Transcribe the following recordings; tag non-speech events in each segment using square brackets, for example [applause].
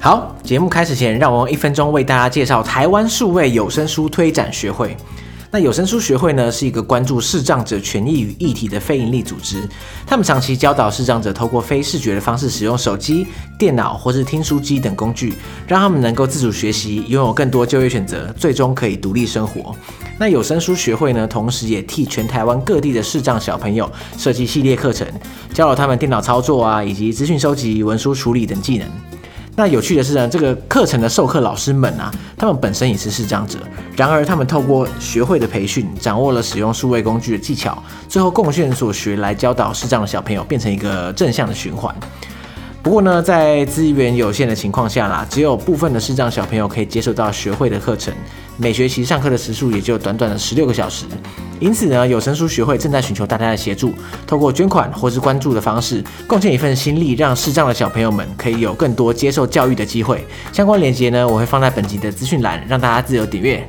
好，节目开始前，让我用一分钟为大家介绍台湾数位有声书推展学会。那有声书学会呢，是一个关注视障者权益与议题的非营利组织。他们长期教导视障者透过非视觉的方式使用手机、电脑或是听书机等工具，让他们能够自主学习，拥有更多就业选择，最终可以独立生活。那有声书学会呢，同时也替全台湾各地的视障小朋友设计系列课程，教导他们电脑操作啊，以及资讯收集、文书处理等技能。那有趣的是呢，这个课程的授课老师们啊，他们本身也是视障者，然而他们透过学会的培训，掌握了使用数位工具的技巧，最后贡献所学来教导视障的小朋友，变成一个正向的循环。不过呢，在资源有限的情况下啦，只有部分的视障小朋友可以接受到学会的课程，每学期上课的时数也就短短的十六个小时。因此呢，有声书学会正在寻求大家的协助，透过捐款或是关注的方式，贡献一份心力，让视障的小朋友们可以有更多接受教育的机会。相关链接呢，我会放在本集的资讯栏，让大家自由点阅。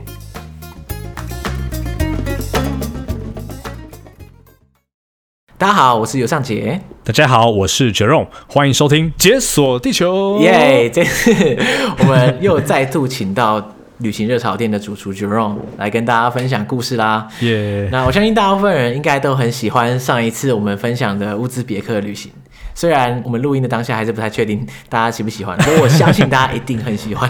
大家好，我是尤尚杰。大家好，我是 Jerome，欢迎收听《解锁地球》。耶！这次我们又再度请到。旅行热潮店的主厨 Jerome 来跟大家分享故事啦。耶.那我相信大部分人应该都很喜欢上一次我们分享的乌兹别克旅行。虽然我们录音的当下还是不太确定大家喜不喜欢，不过我相信大家一定很喜欢。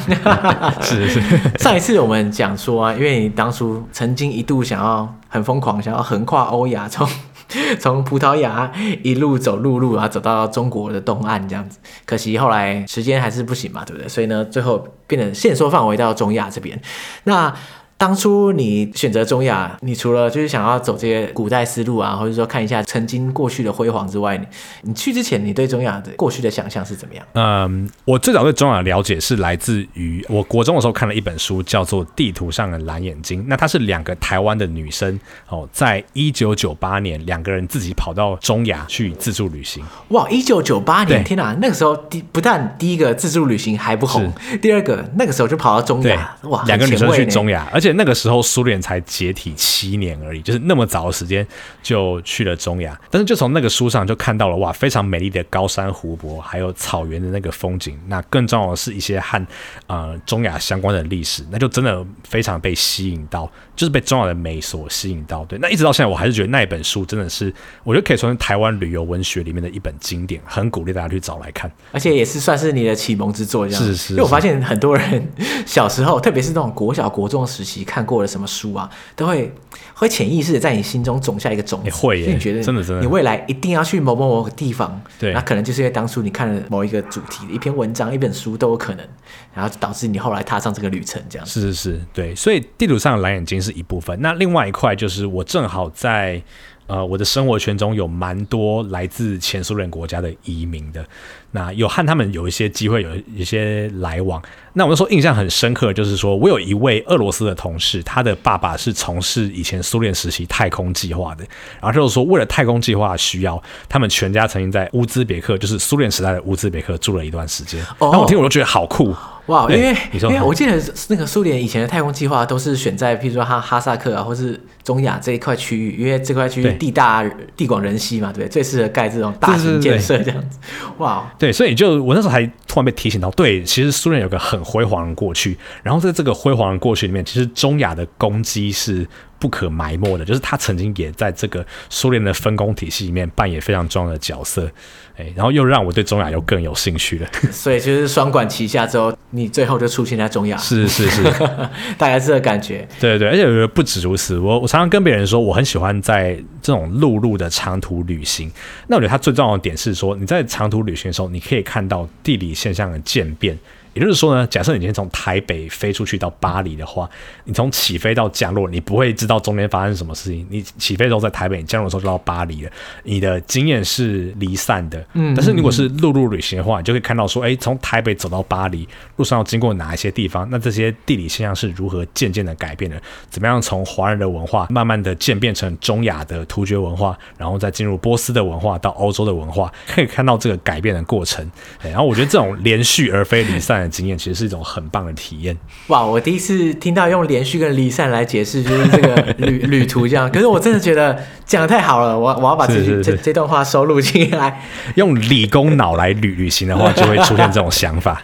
是 [laughs] 是。[laughs] 上一次我们讲说啊，因为你当初曾经一度想要很疯狂，想要横跨欧亚，从 [laughs] 从葡萄牙一路走陆路，然后走到中国的东岸这样子。可惜后来时间还是不行嘛，对不对？所以呢，最后变成限缩范围到中亚这边。那当初你选择中亚，你除了就是想要走这些古代思路啊，或者说看一下曾经过去的辉煌之外，你你去之前，你对中亚的过去的想象是怎么样？嗯，我最早对中亚的了解是来自于我国中的时候看了一本书，叫做《地图上的蓝眼睛》。那它是两个台湾的女生哦，在一九九八年，两个人自己跑到中亚去自助旅行。哇，一九九八年，天哪！那个时候第不但第一个自助旅行还不红，第二个那个时候就跑到中亚，哇，两个女生去中亚，而且。那个时候苏联才解体七年而已，就是那么早的时间就去了中亚，但是就从那个书上就看到了哇，非常美丽的高山湖泊，还有草原的那个风景。那更重要的是一些和呃中亚相关的历史，那就真的非常被吸引到，就是被中亚的美所吸引到。对，那一直到现在，我还是觉得那一本书真的是，我觉得可以说是台湾旅游文学里面的一本经典，很鼓励大家去找来看，而且也是算是你的启蒙之作，这样。是是，是。因为我发现很多人 [laughs] 小时候，特别是那种国小、国中时期。看过了什么书啊？都会会潜意识的在你心中种下一个种子，你会耶，你觉得真的真的，你未来一定要去某某某个地方。对，那可能就是因为当初你看了某一个主题的一篇文章、一本书都有可能，然后导致你后来踏上这个旅程，这样。是是是，对。所以地图上的蓝眼睛是一部分，那另外一块就是我正好在呃我的生活圈中有蛮多来自前苏联国家的移民的。那有和他们有一些机会，有一些来往。那我那时候印象很深刻，就是说我有一位俄罗斯的同事，他的爸爸是从事以前苏联时期太空计划的。然后就是说，为了太空计划需要，他们全家曾经在乌兹别克，就是苏联时代的乌兹别克住了一段时间。那我听我都觉得好酷哇！因为，因为我记得那个苏联以前的太空计划都是选在譬如说哈哈萨克啊，或是中亚这一块区域，因为这块区域地大地广人稀嘛，对，最适合盖这种大型建设这样子。哇！对，所以就我那时候还突然被提醒到，对，其实苏联有个很辉煌的过去，然后在这个辉煌的过去里面，其实中亚的攻击是不可埋没的，就是他曾经也在这个苏联的分工体系里面扮演非常重要的角色，哎，然后又让我对中亚又更有兴趣了。[laughs] 所以就是双管齐下之后，你最后就出现在中亚，是是是，[laughs] 大概是这个感觉。对对，而且我觉得不止如此，我我常常跟别人说，我很喜欢在这种陆路的长途旅行。那我觉得它最重要的点是说，你在长途旅行的时候，你可以看到地理现象的渐变。也就是说呢，假设你今天从台北飞出去到巴黎的话，你从起飞到降落，你不会知道中间发生什么事情。你起飞的时候在台北，你降落的时候就到巴黎了。你的经验是离散的。嗯，但是如果是陆路旅行的话，你就可以看到说，哎，从台北走到巴黎，路上要经过哪一些地方？那这些地理现象是如何渐渐的改变的？怎么样从华人的文化慢慢的渐变成中亚的突厥文化，然后再进入波斯的文化到欧洲的文化，可以看到这个改变的过程。然后我觉得这种连续而非离散。经验，其实是一种很棒的体验。哇，我第一次听到用连续跟离散来解释，就是这个旅 [laughs] 旅途这样。可是我真的觉得讲得太好了，我我要把这句这这段话收录进来。用理工脑来旅旅行的话，就会出现这种想法。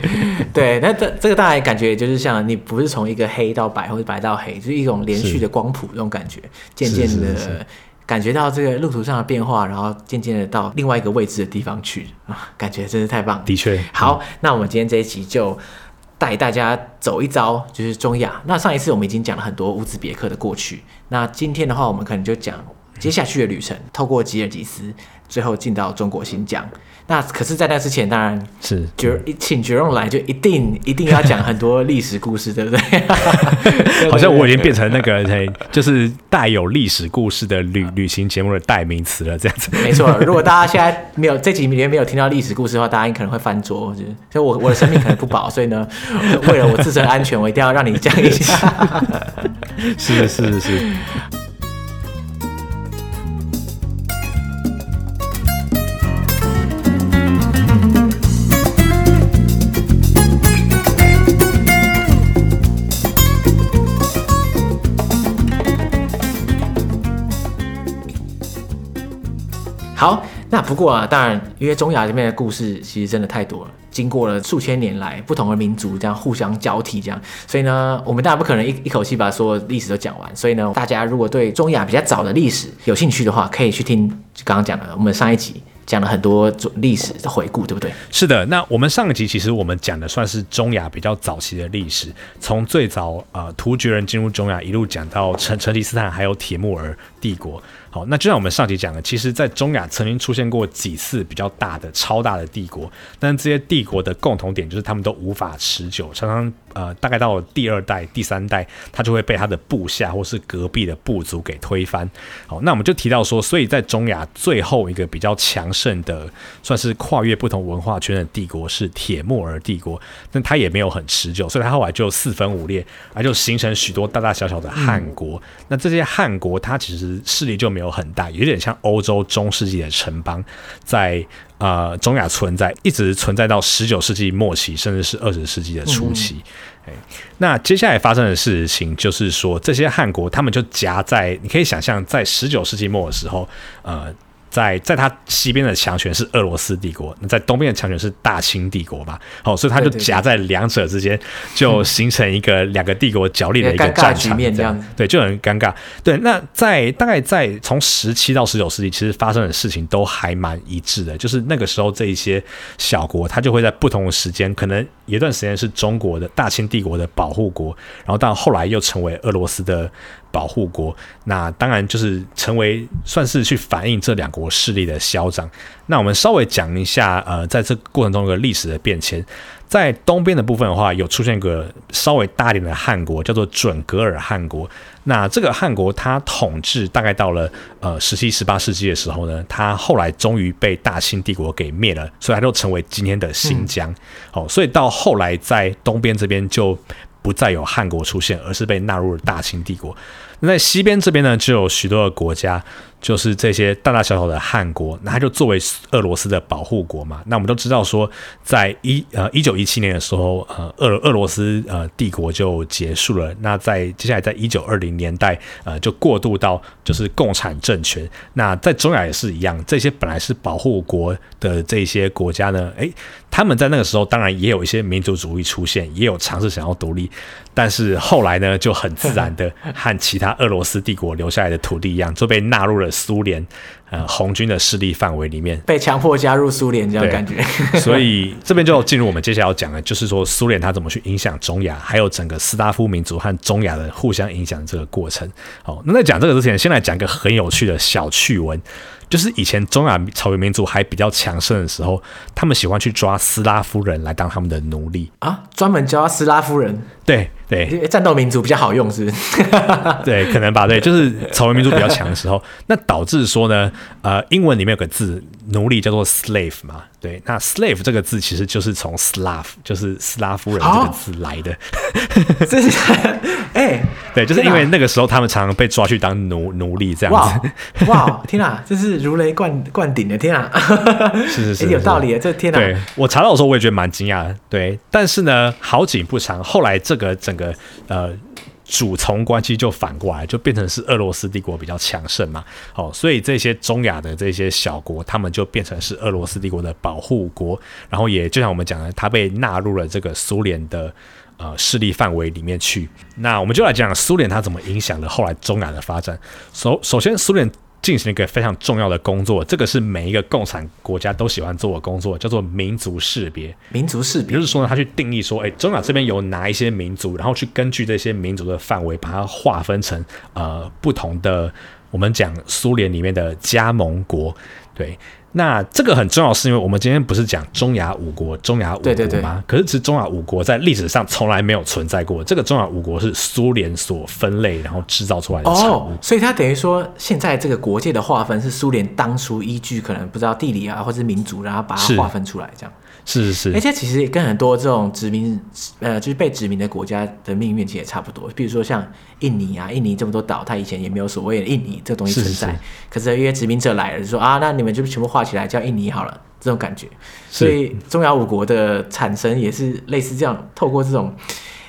[laughs] 对，那这这个大概感觉就是像你不是从一个黑到白，或者白到黑，就是一种连续的光谱这种感觉，渐渐的。感觉到这个路途上的变化，然后渐渐的到另外一个未知的地方去啊，感觉真是太棒了。的确，好，那我们今天这一集就带大家走一遭，就是中亚。那上一次我们已经讲了很多乌兹别克的过去，那今天的话，我们可能就讲接下去的旅程，透过吉尔吉斯，最后进到中国新疆。那可是，在那之前，当然是就请绝荣来，就一定一定要讲很多历史故事，对不对？[laughs] 好像我已经变成那个，就是带有历史故事的旅旅行节目的代名词了，这样子。没错，如果大家现在没有这几年没有听到历史故事的话，大家可能会翻桌。就我我的生命可能不保，所以呢，[laughs] 为了我自身安全，我一定要让你讲一下。是 [laughs] 是是。是好，那不过啊，当然，因为中亚这边的故事其实真的太多了，经过了数千年来不同的民族这样互相交替，这样，所以呢，我们当然不可能一一口气把所有历史都讲完。所以呢，大家如果对中亚比较早的历史有兴趣的话，可以去听刚刚讲的我们上一集讲了很多历史的回顾，对不对？是的，那我们上一集其实我们讲的算是中亚比较早期的历史，从最早呃突厥人进入中亚，一路讲到成成吉思汗，还有铁木儿帝国。好，那就像我们上集讲的，其实，在中亚曾经出现过几次比较大的、超大的帝国，但这些帝国的共同点就是他们都无法持久，常常呃，大概到了第二代、第三代，他就会被他的部下或是隔壁的部族给推翻。好，那我们就提到说，所以在中亚最后一个比较强盛的，算是跨越不同文化圈的帝国是铁木尔帝国，但他也没有很持久，所以他后来就四分五裂，而就形成许多大大小小的汗国。嗯、那这些汗国，它其实势力就没有很大，有点像欧洲中世纪的城邦，在呃中亚存在，一直存在到十九世纪末期，甚至是二十世纪的初期。嗯、那接下来发生的事情就是说，这些汗国他们就夹在，你可以想象，在十九世纪末的时候，呃。在在它西边的强权是俄罗斯帝国，那在东边的强权是大清帝国吧？好，所以它就夹在两者之间，就形成一个两个帝国角力的一个战场，这样对，就很尴尬。对，那在大概在从十七到十九世纪，其实发生的事情都还蛮一致的，就是那个时候这一些小国，它就会在不同的时间，可能有一段时间是中国的大清帝国的保护国，然后到后来又成为俄罗斯的。保护国，那当然就是成为算是去反映这两国势力的嚣张。那我们稍微讲一下，呃，在这过程中一个历史的变迁。在东边的部分的话，有出现一个稍微大一点的汗国，叫做准格尔汗国。那这个汗国它统治大概到了呃十七、十八世纪的时候呢，它后来终于被大清帝国给灭了，所以它就成为今天的新疆。好、嗯哦，所以到后来在东边这边就。不再有汗国出现，而是被纳入了大清帝国。那在西边这边呢，就有许多的国家。就是这些大大小小的汗国，那它就作为俄罗斯的保护国嘛。那我们都知道说，在一呃一九一七年的时候，呃俄俄罗斯呃帝国就结束了。那在接下来，在一九二零年代，呃就过渡到就是共产政权。那在中亚也是一样，这些本来是保护国的这些国家呢，诶，他们在那个时候当然也有一些民族主义出现，也有尝试想要独立，但是后来呢，就很自然的和其他俄罗斯帝国留下来的土地一样，就被纳入了。苏联呃红军的势力范围里面，被强迫加入苏联这样感觉，[laughs] 所以这边就进入我们接下来要讲的，就是说苏联它怎么去影响中亚，还有整个斯拉夫民族和中亚的互相影响这个过程。好，那在讲这个之前，先来讲一个很有趣的小趣闻。就是以前中亚草原民族还比较强盛的时候，他们喜欢去抓斯拉夫人来当他们的奴隶啊，专门教斯拉夫人。对对，战斗民族比较好用，是不是？[laughs] 对，可能吧。对，就是草原民族比较强的时候，[laughs] 那导致说呢，呃，英文里面有个字奴隶叫做 slave 嘛，对，那 slave 这个字其实就是从 Slav，就是斯拉夫人这个字来的。这是 [laughs] 哎，对，就是因为那个时候他们常常被抓去当奴奴隶这样子。哇，哇天啊，这是如雷贯贯顶的天啊！是是是，有道理啊，这天啊！对，我查到的时候我也觉得蛮惊讶的，对，但是呢，好景不长，后来这个整个呃。主从关系就反过来，就变成是俄罗斯帝国比较强盛嘛，哦，所以这些中亚的这些小国，他们就变成是俄罗斯帝国的保护国，然后也就像我们讲的，它被纳入了这个苏联的呃势力范围里面去。那我们就来讲苏联它怎么影响了后来中亚的发展。首首先，苏联。进行一个非常重要的工作，这个是每一个共产国家都喜欢做的工作，叫做民族识别。民族识别，就是说呢，他去定义说，哎，中亚这边有哪一些民族，然后去根据这些民族的范围，把它划分成呃不同的，我们讲苏联里面的加盟国，对。那这个很重要，是因为我们今天不是讲中亚五国，中亚五国吗？对对对。可是其实中亚五国在历史上从来没有存在过。这个中亚五国是苏联所分类然后制造出来的产物。哦，所以它等于说，现在这个国界的划分是苏联当初依据可能不知道地理啊，或者是民族，然后把它划分出来这样。是是是，而且其实也跟很多这种殖民，呃，就是被殖民的国家的命运其实也差不多。比如说像印尼啊，印尼这么多岛，它以前也没有所谓的印尼这个东西存在。是是是，可是因为殖民者来了，就说啊，那你们就全部画起来叫印尼好了，这种感觉。所以中亚五国的产生也是类似这样，透过这种。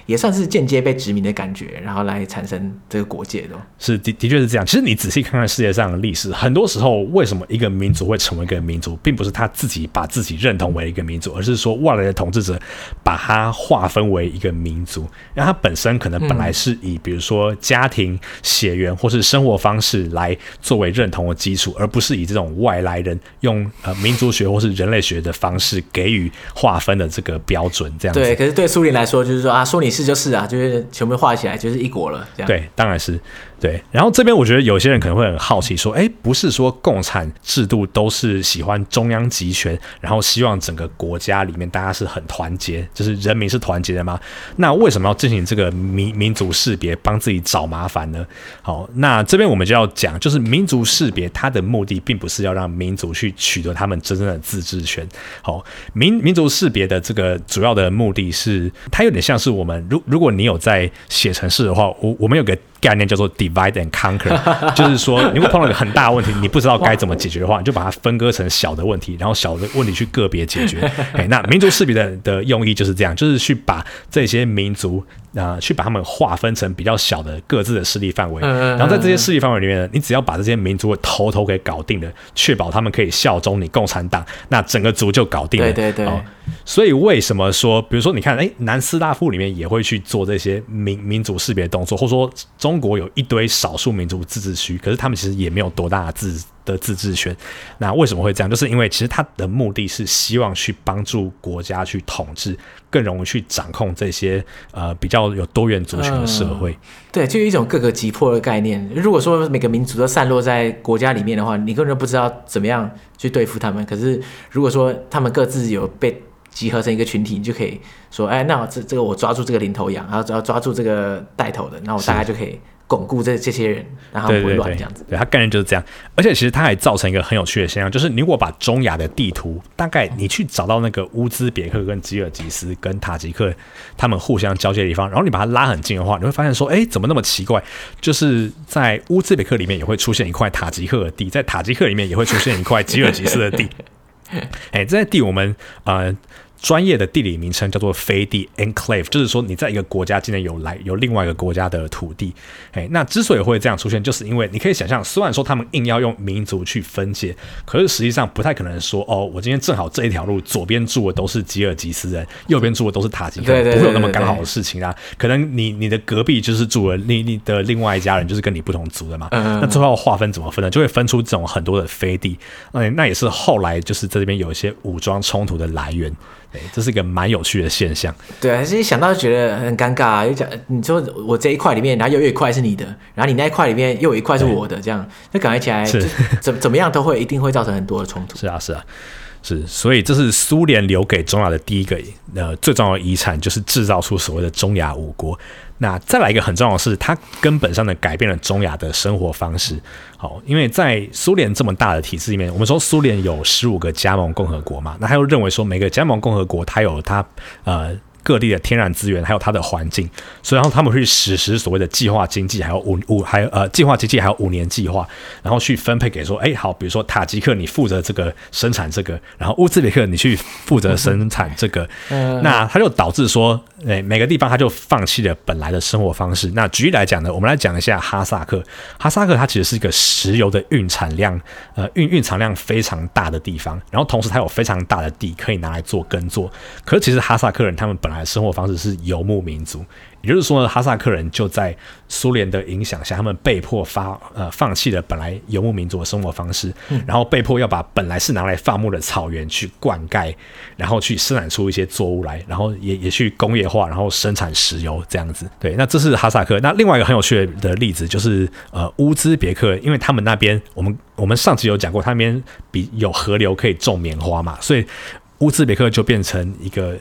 也算是间接被殖民的感觉，然后来产生这个国界的。是的，的确是这样。其实你仔细看看世界上的历史，很多时候为什么一个民族会成为一个民族，并不是他自己把自己认同为一个民族，而是说外来的统治者把它划分为一个民族，然后它本身可能本来是以比如说家庭血缘或是生活方式来作为认同的基础，而不是以这种外来人用呃民族学或是人类学的方式给予划分的这个标准。这样子。对，可是对苏联来说，就是说啊，说你是。是就是啊，就是全部画起来就是一国了，这样。对，当然是。对，然后这边我觉得有些人可能会很好奇，说，哎，不是说共产制度都是喜欢中央集权，然后希望整个国家里面大家是很团结，就是人民是团结的吗？那为什么要进行这个民民族识别，帮自己找麻烦呢？好，那这边我们就要讲，就是民族识别它的目的，并不是要让民族去取得他们真正的自治权。好，民民族识别的这个主要的目的是，它有点像是我们，如如果你有在写程式的话，我我们有个。概念叫做 divide and conquer，[laughs] 就是说，如果碰到一个很大的问题，你不知道该怎么解决的话，你就把它分割成小的问题，然后小的问题去个别解决。哎，那民族识别的的用意就是这样，就是去把这些民族啊、呃，去把他们划分成比较小的各自的势力范围，然后在这些势力范围里面呢，你只要把这些民族的头头给搞定了，确保他们可以效忠你共产党，那整个族就搞定了。对对对。哦所以为什么说，比如说你看，哎，南斯拉夫里面也会去做这些民民族识别动作，或者说中国有一堆少数民族自治区，可是他们其实也没有多大的自的自治权。那为什么会这样？就是因为其实他的目的是希望去帮助国家去统治，更容易去掌控这些呃比较有多元族群的社会。对，就一种各个击破的概念。如果说每个民族都散落在国家里面的话，你根本就不知道怎么样去对付他们。可是如果说他们各自有被集合成一个群体，你就可以说，哎，那我这这个我抓住这个领头羊，然后只要抓住这个带头的，那我大概就可以巩固这这些人，然后不会乱这样子。对，他概念就是这样。而且其实它还造成一个很有趣的现象，就是你如果把中亚的地图，大概你去找到那个乌兹别克跟吉尔吉斯跟塔吉克他们互相交接的地方，然后你把它拉很近的话，你会发现说，哎，怎么那么奇怪？就是在乌兹别克里面也会出现一块塔吉克的地，在塔吉克里面也会出现一块吉尔吉斯的地。[laughs] 哎，这在地我们啊。专业的地理名称叫做飞地 （enclave），就是说你在一个国家境内有来有另外一个国家的土地。哎，那之所以会这样出现，就是因为你可以想象，虽然说他们硬要用民族去分解，可是实际上不太可能说哦，我今天正好这一条路左边住的都是吉尔吉斯人，右边住的都是塔吉克人，不会有那么刚好的事情啊。可能你你的隔壁就是住了你你的另外一家人，就是跟你不同族的嘛。那最后划分怎么分呢？就会分出这种很多的飞地。嗯，那也是后来就是在这边有一些武装冲突的来源。对，这是一个蛮有趣的现象。对啊，其实想到就觉得很尴尬啊。又讲，你说我这一块里面，然后又有一块是你的，然后你那一块里面又有一块是我的，这样，就感觉起来是怎怎么样都会一定会造成很多的冲突。[laughs] 是啊，是啊，是。所以这是苏联留给中亚的第一个呃最重要的遗产，就是制造出所谓的中亚五国。那再来一个很重要的是，它根本上的改变了中亚的生活方式。好，因为在苏联这么大的体制里面，我们说苏联有十五个加盟共和国嘛，那他又认为说每个加盟共和国它有它呃。各地的天然资源，还有它的环境，所以然后他们会实施所谓的计划经济，还有五五还有呃计划经济，还有五年计划，然后去分配给说，哎好，比如说塔吉克你负责这个生产这个，然后乌兹别克你去负责生产这个，嗯、那它就导致说，哎每个地方它就放弃了本来的生活方式。那举例来讲呢，我们来讲一下哈萨克，哈萨克它其实是一个石油的蕴产量，呃蕴蕴藏量非常大的地方，然后同时它有非常大的地可以拿来做耕作，可是其实哈萨克人他们本来。生活方式是游牧民族，也就是说呢，哈萨克人就在苏联的影响下，他们被迫发呃放弃了本来游牧民族的生活方式，嗯、然后被迫要把本来是拿来放牧的草原去灌溉，然后去生产出一些作物来，然后也也去工业化，然后生产石油这样子。对，那这是哈萨克。那另外一个很有趣的例子就是呃乌兹别克，因为他们那边我们我们上集有讲过，他那边比有河流可以种棉花嘛，所以乌兹别克就变成一个。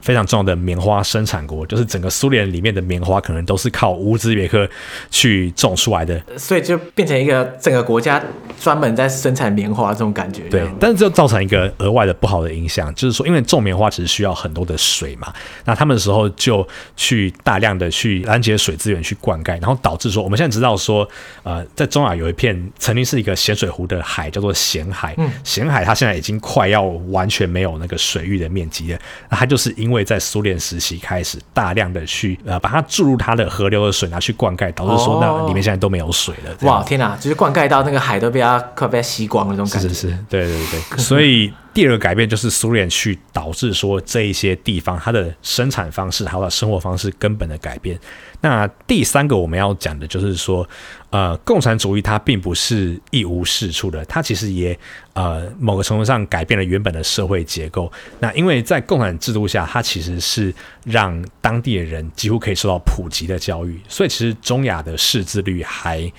非常重要的棉花生产国，就是整个苏联里面的棉花可能都是靠乌兹别克去种出来的，所以就变成一个整个国家专门在生产棉花这种感觉。对，但是就造成一个额外的不好的影响，就是说，因为种棉花其实需要很多的水嘛，那他们的时候就去大量的去拦截水资源去灌溉，然后导致说，我们现在知道说，呃，在中亚有一片曾经是一个咸水湖的海，叫做咸海，嗯，咸海它现在已经快要完全没有那个水域的面积了，那它就是因为因为在苏联时期开始大量的去呃把它注入它的河流的水拿去灌溉，导致说那里面现在都没有水了。哇天哪！就是灌溉到那个海都被它快被它吸光了那种感觉。是是是，对对对。所以第二个改变就是苏联去导致说这一些地方它的生产方式还有它生活方式根本的改变。那第三个我们要讲的就是说，呃，共产主义它并不是一无是处的，它其实也呃某个程度上改变了原本的社会结构。那因为在共产制度下，它其实是让当地的人几乎可以受到普及的教育，所以其实中亚的识字率还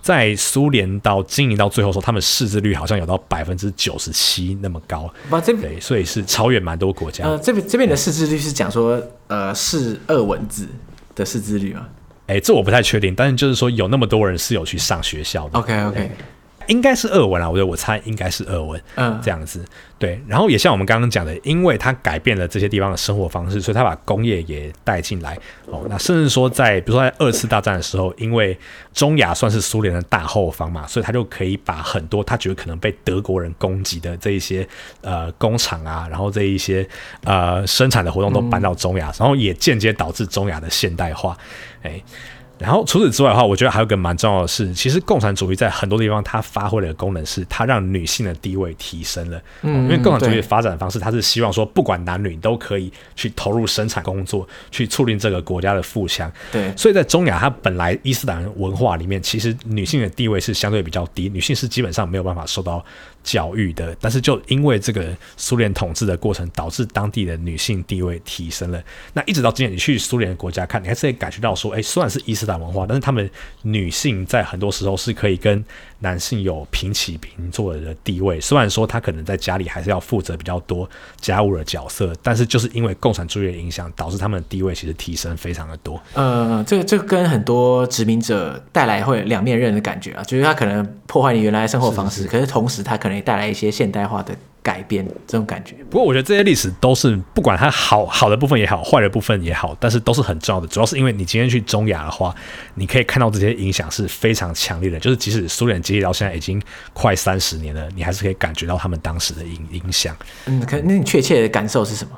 在苏联到经营到最后说，他们识字率好像有到百分之九十七那么高。不，这对，所以是超越蛮多国家。呃，这边这边的识字率是讲说，呃，是俄文字。的识字率吗？哎、欸，这我不太确定，但是就是说有那么多人是有去上学校的。OK OK。应该是俄文啊，我觉得我猜应该是俄文，嗯，这样子，对。然后也像我们刚刚讲的，因为它改变了这些地方的生活方式，所以它把工业也带进来。哦，那甚至说在比如说在二次大战的时候，因为中亚算是苏联的大后方嘛，所以他就可以把很多他觉得可能被德国人攻击的这一些呃工厂啊，然后这一些呃生产的活动都搬到中亚，嗯、然后也间接导致中亚的现代化，哎。然后除此之外的话，我觉得还有个蛮重要的是，其实共产主义在很多地方它发挥的功能，是它让女性的地位提升了。嗯，因为共产主义的发展方式，它是希望说不管男女都可以去投入生产工作，去促进这个国家的富强。对，所以在中亚，它本来伊斯兰文化里面，其实女性的地位是相对比较低，女性是基本上没有办法受到教育的。但是就因为这个苏联统治的过程，导致当地的女性地位提升了。那一直到今天，你去苏联的国家看，你还是可以感觉到说，哎，虽然是伊斯兰文化，但是他们女性在很多时候是可以跟男性有平起平坐的地位。虽然说她可能在家里还是要负责比较多家务的角色，但是就是因为共产主义的影响，导致他们的地位其实提升非常的多。呃，这个这个跟很多殖民者带来会两面刃的感觉啊，就是他可能破坏你原来的生活方式，可是同时他可能也带来一些现代化的。改变这种感觉，不过我觉得这些历史都是不管它好好的部分也好，坏的部分也好，但是都是很重要的。主要是因为你今天去中亚的话，你可以看到这些影响是非常强烈的。就是即使苏联解体到现在已经快三十年了，你还是可以感觉到他们当时的影影响。嗯，可那你确切的感受是什么？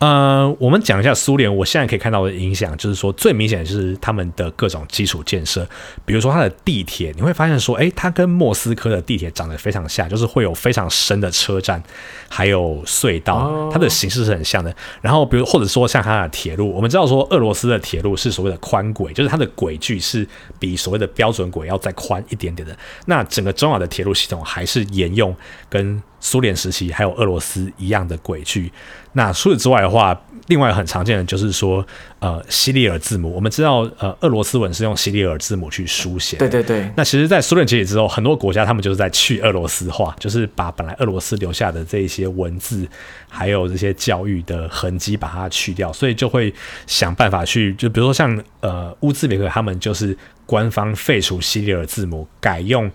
呃，我们讲一下苏联，我现在可以看到的影响，就是说最明显的就是他们的各种基础建设，比如说它的地铁，你会发现说，诶，它跟莫斯科的地铁长得非常像，就是会有非常深的车站，还有隧道，它的形式是很像的。然后，比如或者说像它的铁路，我们知道说俄罗斯的铁路是所谓的宽轨，就是它的轨距是比所谓的标准轨要再宽一点点的。那整个中亚的铁路系统还是沿用跟苏联时期还有俄罗斯一样的轨距。那除此之外的话，另外很常见的就是说，呃，西里尔字母，我们知道，呃，俄罗斯文是用西里尔字母去书写。对对对。那其实，在苏联解体之后，很多国家他们就是在去俄罗斯化，就是把本来俄罗斯留下的这一些文字，还有这些教育的痕迹，把它去掉，所以就会想办法去，就比如说像呃乌兹别克，他们就是官方废除西里尔字母，改用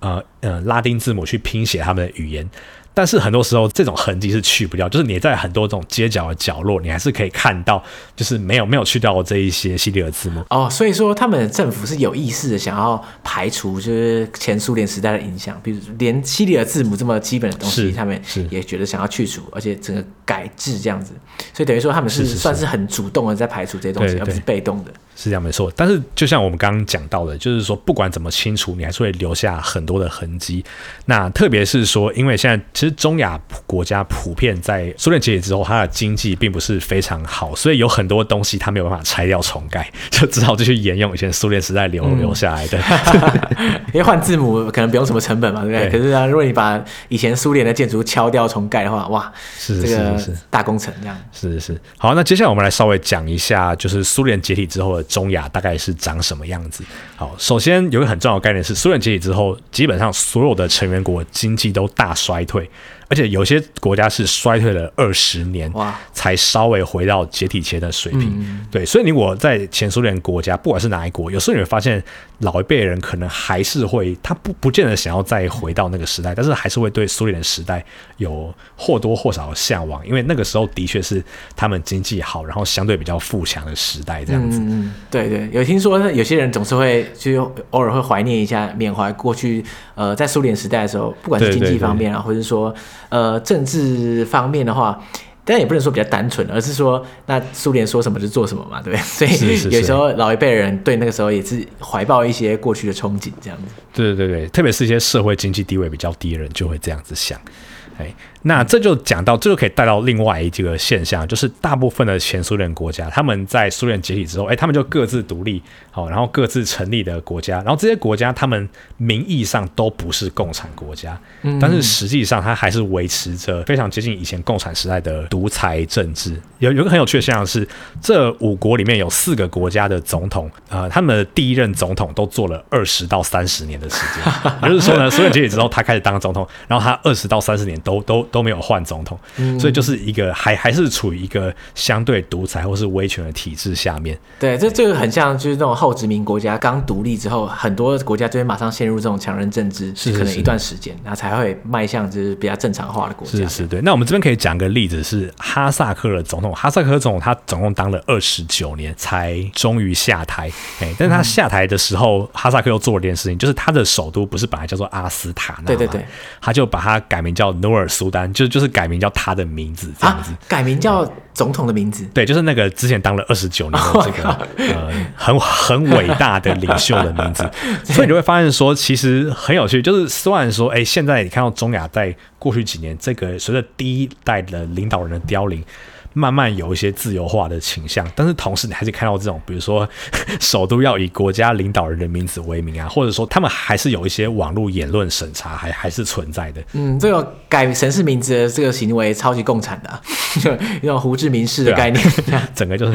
呃呃拉丁字母去拼写他们的语言。但是很多时候，这种痕迹是去不掉，就是你在很多这种街角的角落，你还是可以看到，就是没有没有去掉这一些西里尔字母。哦，所以说他们政府是有意识的想要排除，就是前苏联时代的影响，比如连西里尔字母这么基本的东西，他们也觉得想要去除，而且整个改制这样子，所以等于说他们是算是很主动的在排除这些东西，而不是被动的。是这样没错，但是就像我们刚刚讲到的，就是说不管怎么清除，你还是会留下很多的痕迹。那特别是说，因为现在其实中亚国家普遍在苏联解体之后，它的经济并不是非常好，所以有很多东西它没有办法拆掉重盖，就只好继续沿用以前苏联时代留、嗯、留下来的。[laughs] 因为换字母可能不用什么成本嘛，对不对？对，可是啊，如果你把以前苏联的建筑敲掉重盖的话，哇，是这个大工程这样。是是是。好，那接下来我们来稍微讲一下，就是苏联解体之后的。中亚大概是长什么样子？好，首先有个很重要的概念是，苏联解体之后，基本上所有的成员国经济都大衰退。而且有些国家是衰退了二十年，才稍微回到解体前的水平。嗯、对，所以你我在前苏联国家，不管是哪一国，有时候你会发现老一辈人可能还是会，他不不见得想要再回到那个时代，但是还是会对苏联的时代有或多或少的向往，因为那个时候的确是他们经济好，然后相对比较富强的时代，这样子。嗯，对对，有听说有些人总是会就偶尔会怀念一下，缅怀过去，呃，在苏联时代的时候，不管是经济方面啊，或者是说。呃，政治方面的话，但也不能说比较单纯，而是说，那苏联说什么就做什么嘛，对不对？[laughs] 所以有时候老一辈人对那个时候也是怀抱一些过去的憧憬，这样子。对对对，特别是一些社会经济地位比较低的人，就会这样子想。哎，那这就讲到，这就可以带到另外一个现象，就是大部分的前苏联国家，他们在苏联解体之后，哎，他们就各自独立，好，然后各自成立的国家，然后这些国家他们名义上都不是共产国家，嗯，但是实际上它还是维持着非常接近以前共产时代的独裁政治。有有个很有趣的现象是，这五国里面有四个国家的总统，呃，他们的第一任总统都做了二十到三十年的时间，也就是说呢，苏联解体之后，他开始当总统，然后他二十到三十年。都都都没有换总统，嗯、所以就是一个还还是处于一个相对独裁或是威权的体制下面。对，这这个很像就是那种后殖民国家刚独立之后，很多国家就会马上陷入这种强人政治，是可能一段时间，然后才会迈向就是比较正常化的国家。是是，对。那我们这边可以讲个例子，是哈萨克的总统，哈萨克总统他总共当了二十九年才终于下台。哎，但是他下台的时候，嗯、哈萨克又做了一件事情，就是他的首都不是本来叫做阿斯塔纳，对对对，他就把它改名叫努尔苏丹就就是改名叫他的名字这样子，啊、改名叫总统的名字，对，就是那个之前当了二十九年的这个、oh、呃很 [laughs] 很伟大的领袖的名字，[laughs] 所以你会发现说，其实很有趣，就是虽然说，哎、欸，现在你看到中亚在过去几年这个随着第一代的领导人的凋零。慢慢有一些自由化的倾向，但是同时你还是看到这种，比如说 [laughs] 首都要以国家领导人的名字为名啊，或者说他们还是有一些网络言论审查还还是存在的。嗯，这个改城市名字的这个行为超级共产的、啊，[laughs] 就一种胡志明市的概念，啊、[laughs] 整个就是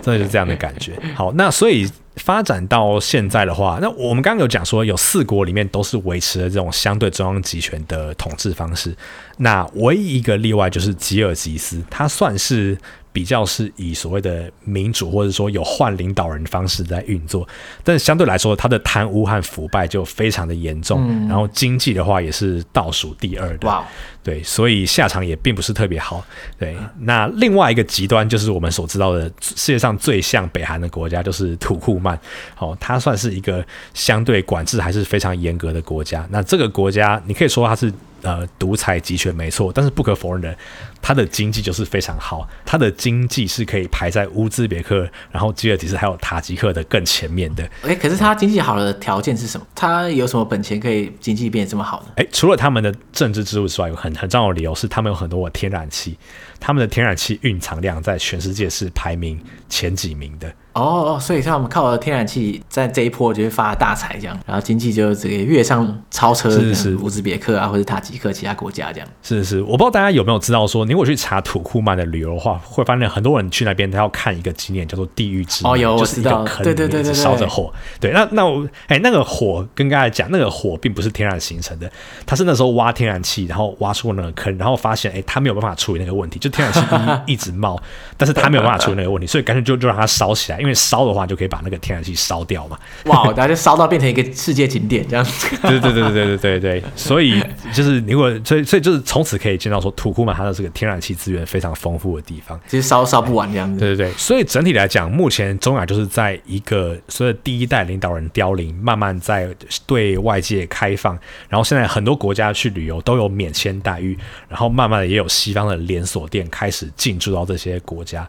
真的是这样的感觉。好，那所以。发展到现在的话，那我们刚刚有讲说，有四国里面都是维持了这种相对中央集权的统治方式。那唯一一个例外就是吉尔吉斯，它算是比较是以所谓的民主或者说有换领导人方式在运作，但是相对来说，它的贪污和腐败就非常的严重，嗯、然后经济的话也是倒数第二的。哇对，所以下场也并不是特别好。对，那另外一个极端就是我们所知道的世界上最像北韩的国家，就是土库曼。哦，它算是一个相对管制还是非常严格的国家。那这个国家，你可以说它是。呃，独裁集权没错，但是不可否认的，它的经济就是非常好，它的经济是可以排在乌兹别克、然后吉尔吉斯还有塔吉克的更前面的。哎，可是它经济好的条件是什么？它有什么本钱可以经济变得这么好呢？哎，除了他们的政治制度之外，有很很重要的理由是他们有很多的天然气。他们的天然气蕴藏量在全世界是排名前几名的。哦哦，所以像我们靠天然气在这一波就会发大财这样，然后经济就这个跃上超车，是是乌兹别克啊或者塔吉克其他国家这样。是是，我不知道大家有没有知道说，你如果去查土库曼的旅游的话，会发现很多人去那边他要看一个景点叫做地狱之门，哦有我知道，对对对对烧着火。对，那那我哎那个火跟刚才讲，那个火并不是天然形成的，它是那时候挖天然气，然后挖出那个坑，然后发现哎他没有办法处理那个问题，就天然气一一直冒，[laughs] 但是他没有办法处理那个问题，所以干脆就就让它烧起来，因为烧的话就。可以把那个天然气烧掉嘛？哇，然后就烧到变成一个世界景点这样 [laughs] 子。对对对对对对对对，所以就是如果所以所以就是从此可以见到说土库曼它的这个天然气资源非常丰富的地方，其实烧烧不完这样子。对对对，所以整体来讲，目前中亚就是在一个所以第一代领导人凋零，慢慢在对外界开放，然后现在很多国家去旅游都有免签待遇，然后慢慢的也有西方的连锁店开始进驻到这些国家。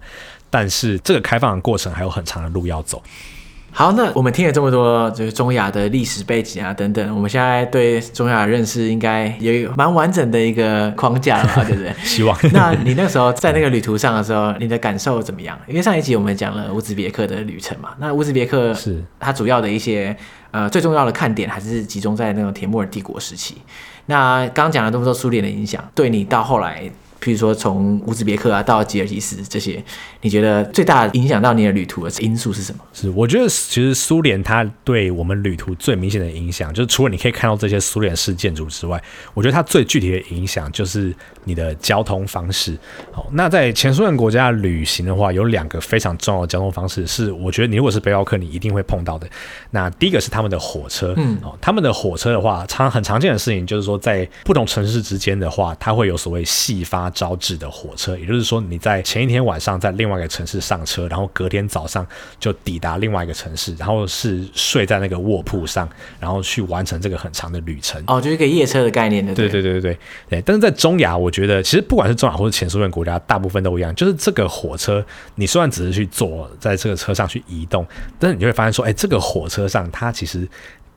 但是这个开放的过程还有很长的路要走。好，那我们听了这么多，就是中亚的历史背景啊等等，我们现在对中亚的认识应该有蛮完整的一个框架了吧，对不对？[laughs] 希望。那你那时候在那个旅途上的时候，你的感受怎么样？因为上一集我们讲了乌兹别克的旅程嘛，那乌兹别克是它主要的一些呃最重要的看点，还是集中在那种铁木尔帝国时期。那刚刚讲了这么多苏联的影响，对你到后来。譬如说，从乌兹别克啊到吉尔吉斯这些，你觉得最大影响到你的旅途的因素是什么？是我觉得其实苏联它对我们旅途最明显的影响，就是除了你可以看到这些苏联式建筑之外，我觉得它最具体的影响就是你的交通方式。好，那在前苏联国家旅行的话，有两个非常重要的交通方式，是我觉得你如果是背包客，你一定会碰到的。那第一个是他们的火车，嗯，哦，他们的火车的话，常很常见的事情就是说，在不同城市之间的话，它会有所谓细发。招致的火车，也就是说，你在前一天晚上在另外一个城市上车，然后隔天早上就抵达另外一个城市，然后是睡在那个卧铺上，然后去完成这个很长的旅程。哦，就是一个夜车的概念的。对对对对对对。但是在中亚，我觉得其实不管是中亚或者前苏联国家，大部分都一样，就是这个火车，你虽然只是去坐在这个车上去移动，但是你就会发现说，哎，这个火车上它其实。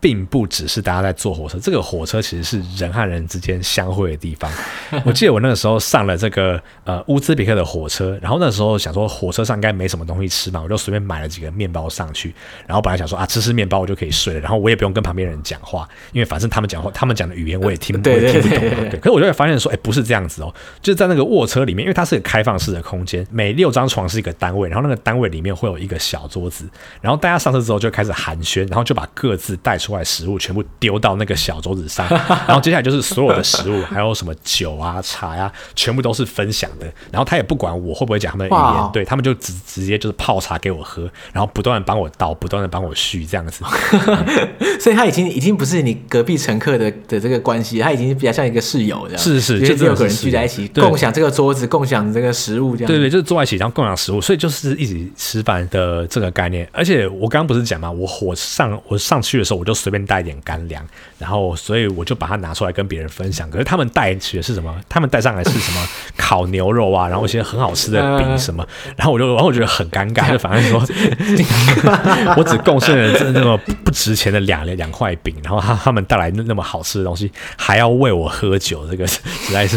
并不只是大家在坐火车，这个火车其实是人和人之间相会的地方。[laughs] 我记得我那个时候上了这个呃乌兹别克的火车，然后那时候想说火车上应该没什么东西吃嘛，我就随便买了几个面包上去。然后本来想说啊吃吃面包我就可以睡了，然后我也不用跟旁边人讲话，因为反正他们讲话，他们讲的语言我也听，[laughs] 我也听不懂。对，可是我就会发现说，哎，不是这样子哦，就是在那个卧车里面，因为它是个开放式的空间，每六张床是一个单位，然后那个单位里面会有一个小桌子，然后大家上车之后就开始寒暄，然后就把各自带出。食物全部丢到那个小桌子上，然后接下来就是所有的食物，还有什么酒啊、茶呀、啊，全部都是分享的。然后他也不管我会不会讲他们的语言.对他们就直直接就是泡茶给我喝，然后不断的帮我倒，不断的帮我续这样子。[laughs] 所以他已经已经不是你隔壁乘客的的这个关系，他已经比较像一个室友这样。是是，就是六个人聚在一起，共享这个桌子，共享这个食物这样。对对，就是坐在一起，然后共享食物，所以就是一起吃饭的这个概念。而且我刚刚不是讲嘛，我火上我上去的时候，我就随便带一点干粮，然后所以我就把它拿出来跟别人分享。可是他们带去的是什么？他们带上来是什么？[laughs] 烤牛肉啊，然后一些很好吃的饼什么。然后我就，然后我觉得很尴尬，就反正说，[laughs] 我只贡献了这那么不值钱的两两块饼，然后他他们带来那么好吃的东西，还要喂我喝酒，这个 [laughs] 实在是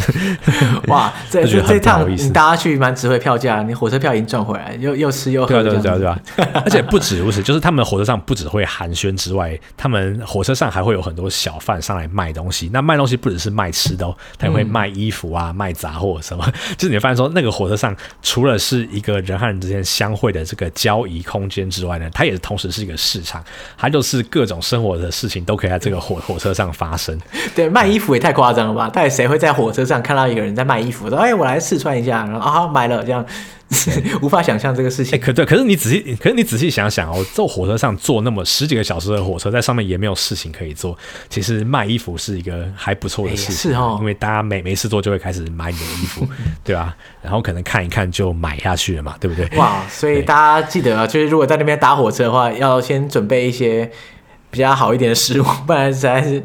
哇！这这这趟大家去蛮值回票价，你火车票已经赚回来，又又吃又喝，对对对对吧？而且不止如此，就是他们火车上不只会寒暄之外，他们火车上还会有很多小贩上来卖东西。那卖东西不只是卖吃的哦，他也会卖衣服啊、卖杂货什么。[laughs] 就是你会发现说，那个火车上除了是一个人和人之间相会的这个交易空间之外呢，它也是同时是一个市场，它就是各种生活的事情都可以在这个火 [laughs] 火车上发生。对，卖衣服也太夸张了吧？到底谁会在火车上看到一个人在卖衣服？说：“哎，我来试穿一下。”然后啊，买了这样。[laughs] 无法想象这个事情。可对，可是你仔细，可是你仔细想想哦，坐火车上坐那么十几个小时的火车，在上面也没有事情可以做。其实卖衣服是一个还不错的事情，欸、是哦，因为大家没没事做，就会开始买你的衣服，[laughs] 对吧？然后可能看一看就买下去了嘛，对不对？哇，所以大家记得啊，就是如果在那边搭火车的话，要先准备一些。比较好一点的食物，不然实在是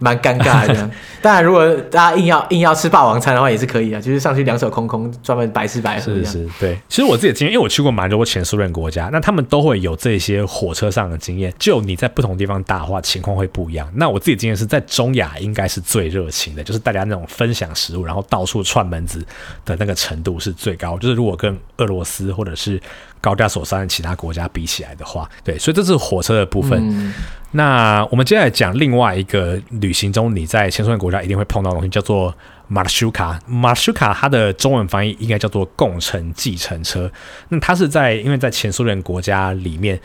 蛮尴尬的。[laughs] 当然，如果大家硬要硬要吃霸王餐的话，也是可以啊，就是上去两手空空，专门白吃白喝。是是，对。其实我自己的经验，因为我去过蛮多前苏联国家，那他们都会有这些火车上的经验。就你在不同地方搭的话，情况会不一样。那我自己的经验是在中亚应该是最热情的，就是大家那种分享食物，然后到处串门子的那个程度是最高。就是如果跟俄罗斯或者是高加索山其他国家比起来的话，对，所以这是火车的部分。嗯那我们接下来讲另外一个旅行中你在前苏联国家一定会碰到的东西，叫做马修卡。马修卡它的中文翻译应该叫做共乘计程车。那它是在因为在前苏联国家里面。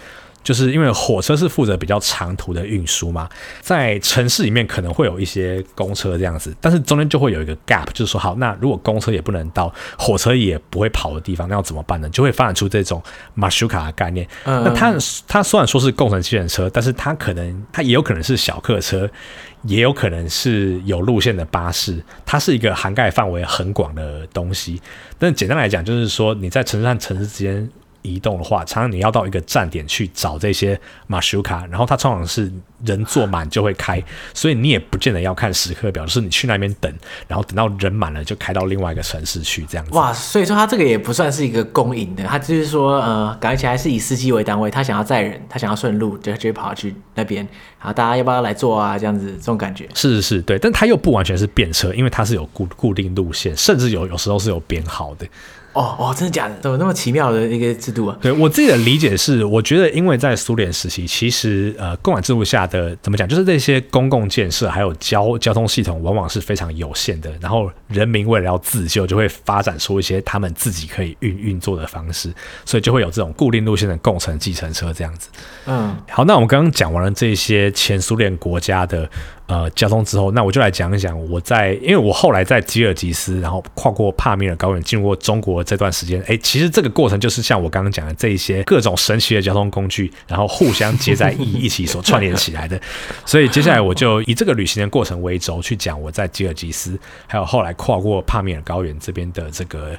就是因为火车是负责比较长途的运输嘛，在城市里面可能会有一些公车这样子，但是中间就会有一个 gap，就是说好，那如果公车也不能到，火车也不会跑的地方，那要怎么办呢？就会发展出这种马修卡的概念。嗯，那它它虽然说是共乘计程车，但是它可能它也有可能是小客车，也有可能是有路线的巴士，它是一个涵盖范围很广的东西。但简单来讲，就是说你在城市和城市之间。移动的话，常常你要到一个站点去找这些马修卡，然后它通常是人坐满就会开，所以你也不见得要看时刻表，就是你去那边等，然后等到人满了就开到另外一个城市去这样子。哇，所以说它这个也不算是一个公营的，它就是说，呃，感觉起来是以司机为单位，他想要载人，他想要顺路，就就会跑去那边，然后大家要不要来坐啊？这样子这种感觉。是是是，对，但它又不完全是便车，因为它是有固固定路线，甚至有有时候是有编号的。哦哦，真的假的？怎么那么奇妙的一个制度啊？对，我自己的理解是，我觉得因为在苏联时期，其实呃，共产制度下的怎么讲，就是这些公共建设还有交交通系统往往是非常有限的。然后人民为了要自救，就会发展出一些他们自己可以运运作的方式，所以就会有这种固定路线的共乘计程车这样子。嗯，好，那我们刚刚讲完了这些前苏联国家的。呃，交通之后，那我就来讲一讲我在，因为我后来在吉尔吉斯，然后跨过帕米尔高原，进入过中国这段时间，哎，其实这个过程就是像我刚刚讲的这一些各种神奇的交通工具，然后互相接在一一起所串联起来的。[laughs] 所以接下来我就以这个旅行的过程为轴去讲我在吉尔吉斯，还有后来跨过帕米尔高原这边的这个。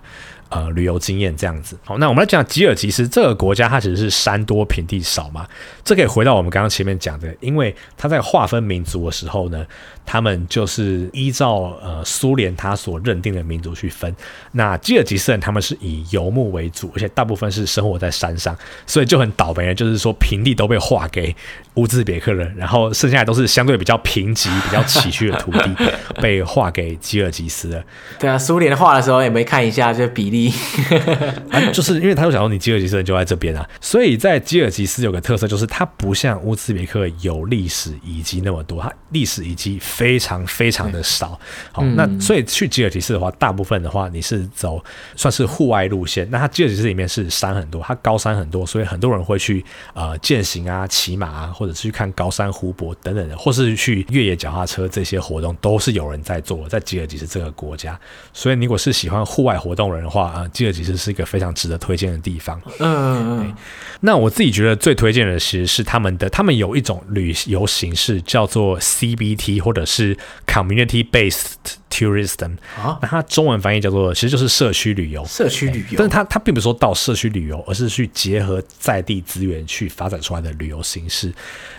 呃，旅游经验这样子。好，那我们来讲吉尔吉斯这个国家，它其实是山多平地少嘛。这可以回到我们刚刚前面讲的，因为他在划分民族的时候呢，他们就是依照呃苏联他所认定的民族去分。那吉尔吉斯人他们是以游牧为主，而且大部分是生活在山上，所以就很倒霉的，就是说平地都被划给乌兹别克人，然后剩下来都是相对比较贫瘠、比较崎岖的土地 [laughs] 被划给吉尔吉斯了。对啊，苏联划的时候也没看一下这比例。[laughs] 啊，就是因为他就想说你吉尔吉斯人就在这边啊，所以在吉尔吉斯有个特色，就是它不像乌兹别克有历史遗迹那么多，它历史遗迹非常非常的少。好，那所以去吉尔吉斯的话，大部分的话你是走算是户外路线。那它吉尔吉斯里面是山很多，它高山很多，所以很多人会去呃践行啊、骑马啊，或者是去看高山湖泊等等的，或是去越野脚踏车这些活动都是有人在做，在吉尔吉斯这个国家。所以你如果是喜欢户外活动的人的话，啊，吉尔其实是一个非常值得推荐的地方。嗯嗯嗯。那我自己觉得最推荐的其实是他们的，他们有一种旅游形式叫做 CBT，或者是 Community Based。Tourism 啊，那它中文翻译叫做，其实就是社区旅游。社区旅游，但是它它并不是说到社区旅游，而是去结合在地资源去发展出来的旅游形式。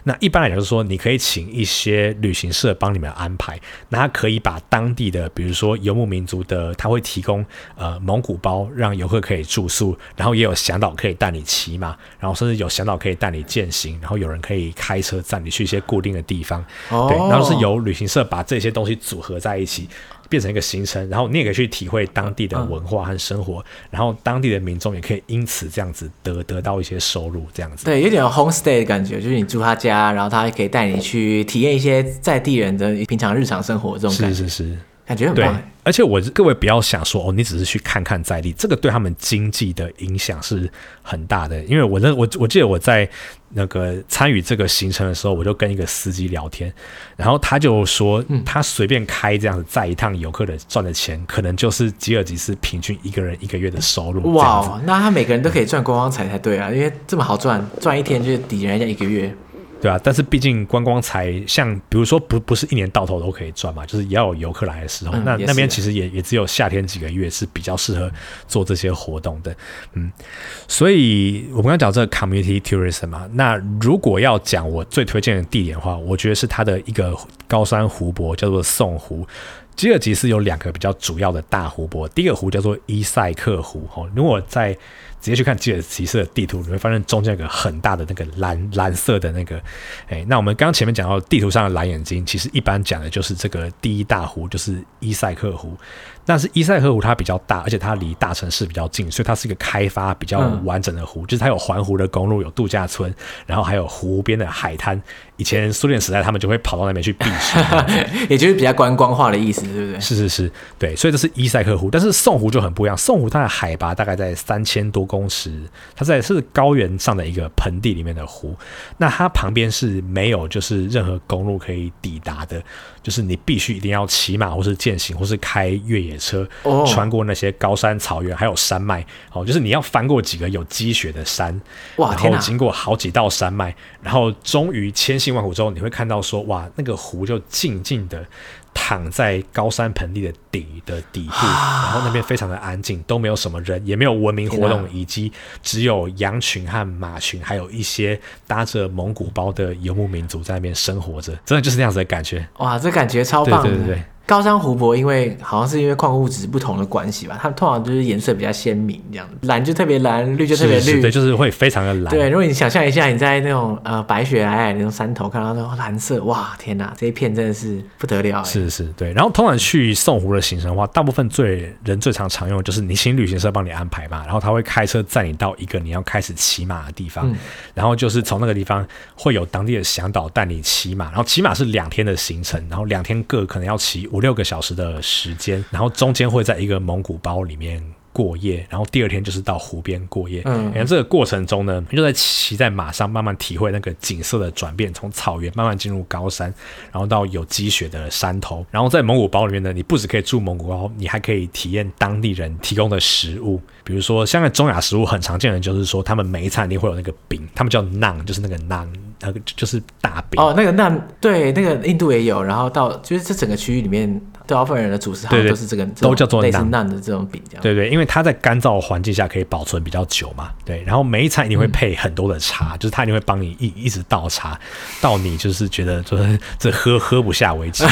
那一般来讲，就是说你可以请一些旅行社帮你们安排，那它可以把当地的，比如说游牧民族的，他会提供呃蒙古包，让游客可以住宿，然后也有向导可以带你骑马，然后甚至有向导可以带你践行，然后有人可以开车载你去一些固定的地方。哦，对，然后是由旅行社把这些东西组合在一起。变成一个行程，然后你也可以去体会当地的文化和生活，嗯、然后当地的民众也可以因此这样子得得到一些收入，这样子。对，有点 homestay 的感觉，就是你住他家，然后他还可以带你去体验一些在地人的平常日常生活这种感觉。是是是。感觉很棒。对，而且我各位不要想说哦，你只是去看看在地，这个对他们经济的影响是很大的。因为我认我我记得我在那个参与这个行程的时候，我就跟一个司机聊天，然后他就说，他随便开这样子载一趟游客的赚的钱，可能就是吉尔吉斯平均一个人一个月的收入。哇，那他每个人都可以赚观光财才对啊，因为这么好赚，赚一天就抵人家一个月。对啊，但是毕竟观光财像比如说不不是一年到头都可以赚嘛，就是也要有游客来的时候，嗯、那那边其实也也只有夏天几个月是比较适合做这些活动的，嗯，所以我们刚讲这个 community tourism 嘛，那如果要讲我最推荐的地点的话，我觉得是它的一个高山湖泊叫做宋湖。吉尔吉斯有两个比较主要的大湖泊，第一个湖叫做伊塞克湖，哦，如果在直接去看吉尔吉斯的地图，你会发现中间有个很大的那个蓝蓝色的那个，哎，那我们刚刚前面讲到地图上的蓝眼睛，其实一般讲的就是这个第一大湖，就是伊塞克湖。但是伊塞克湖它比较大，而且它离大城市比较近，所以它是一个开发比较完整的湖，就是它有环湖的公路，有度假村，然后还有湖边的海滩。以前苏联时代他们就会跑到那边去避暑，[laughs] 也就是比较观光化的意思，对不对？是是是，对。所以这是伊塞克湖，但是宋湖就很不一样。宋湖它的海拔大概在三千多公尺，它在是高原上的一个盆地里面的湖。那它旁边是没有就是任何公路可以抵达的。就是你必须一定要骑马，或是健行，或是开越野车，穿过那些高山草原，还有山脉。哦，就是你要翻过几个有积雪的山，哇，然后经过好几道山脉，然后终于千辛万苦之后，你会看到说，哇，那个湖就静静的。躺在高山盆地的底的底部，然后那边非常的安静，都没有什么人，也没有文明活动以及，只有羊群和马群，还有一些搭着蒙古包的游牧民族在那边生活着，真的就是那样子的感觉。哇，这感觉超棒！对对对对。高山湖泊，因为好像是因为矿物质不同的关系吧，它通常就是颜色比较鲜明，这样蓝就特别蓝，绿就特别绿，对，就是会非常的蓝。对，如果你想象一下，你在那种呃白雪皑皑那种山头看到那种蓝色，哇，天哪，这一片真的是不得了。是是，对。然后通常去宋湖的行程的话，大部分最人最常常用的就是你请旅行社帮你安排嘛，然后他会开车载你到一个你要开始骑马的地方，嗯、然后就是从那个地方会有当地的向导带你骑马，然后骑马是两天的行程，然后两天各可能要骑五六个小时的时间，然后中间会在一个蒙古包里面过夜，然后第二天就是到湖边过夜。嗯，然后这个过程中呢，你就在骑在马上，慢慢体会那个景色的转变，从草原慢慢进入高山，然后到有积雪的山头。然后在蒙古包里面呢，你不只可以住蒙古包，你还可以体验当地人提供的食物。比如说，像在中亚食物很常见的，就是说他们每一餐一定会有那个饼，他们叫 naan，就是那个 naan，那个就是大饼。哦，那个那对，那个印度也有。然后到就是这整个区域里面。对，大部分人的主食好像都是这个，都叫做类似 naan 的这种饼，这样。对对，因为它在干燥环境下可以保存比较久嘛。对，然后每一餐一定会配很多的茶，嗯、就是他一定会帮你一一直倒茶，到你就是觉得就是这喝喝不下为止。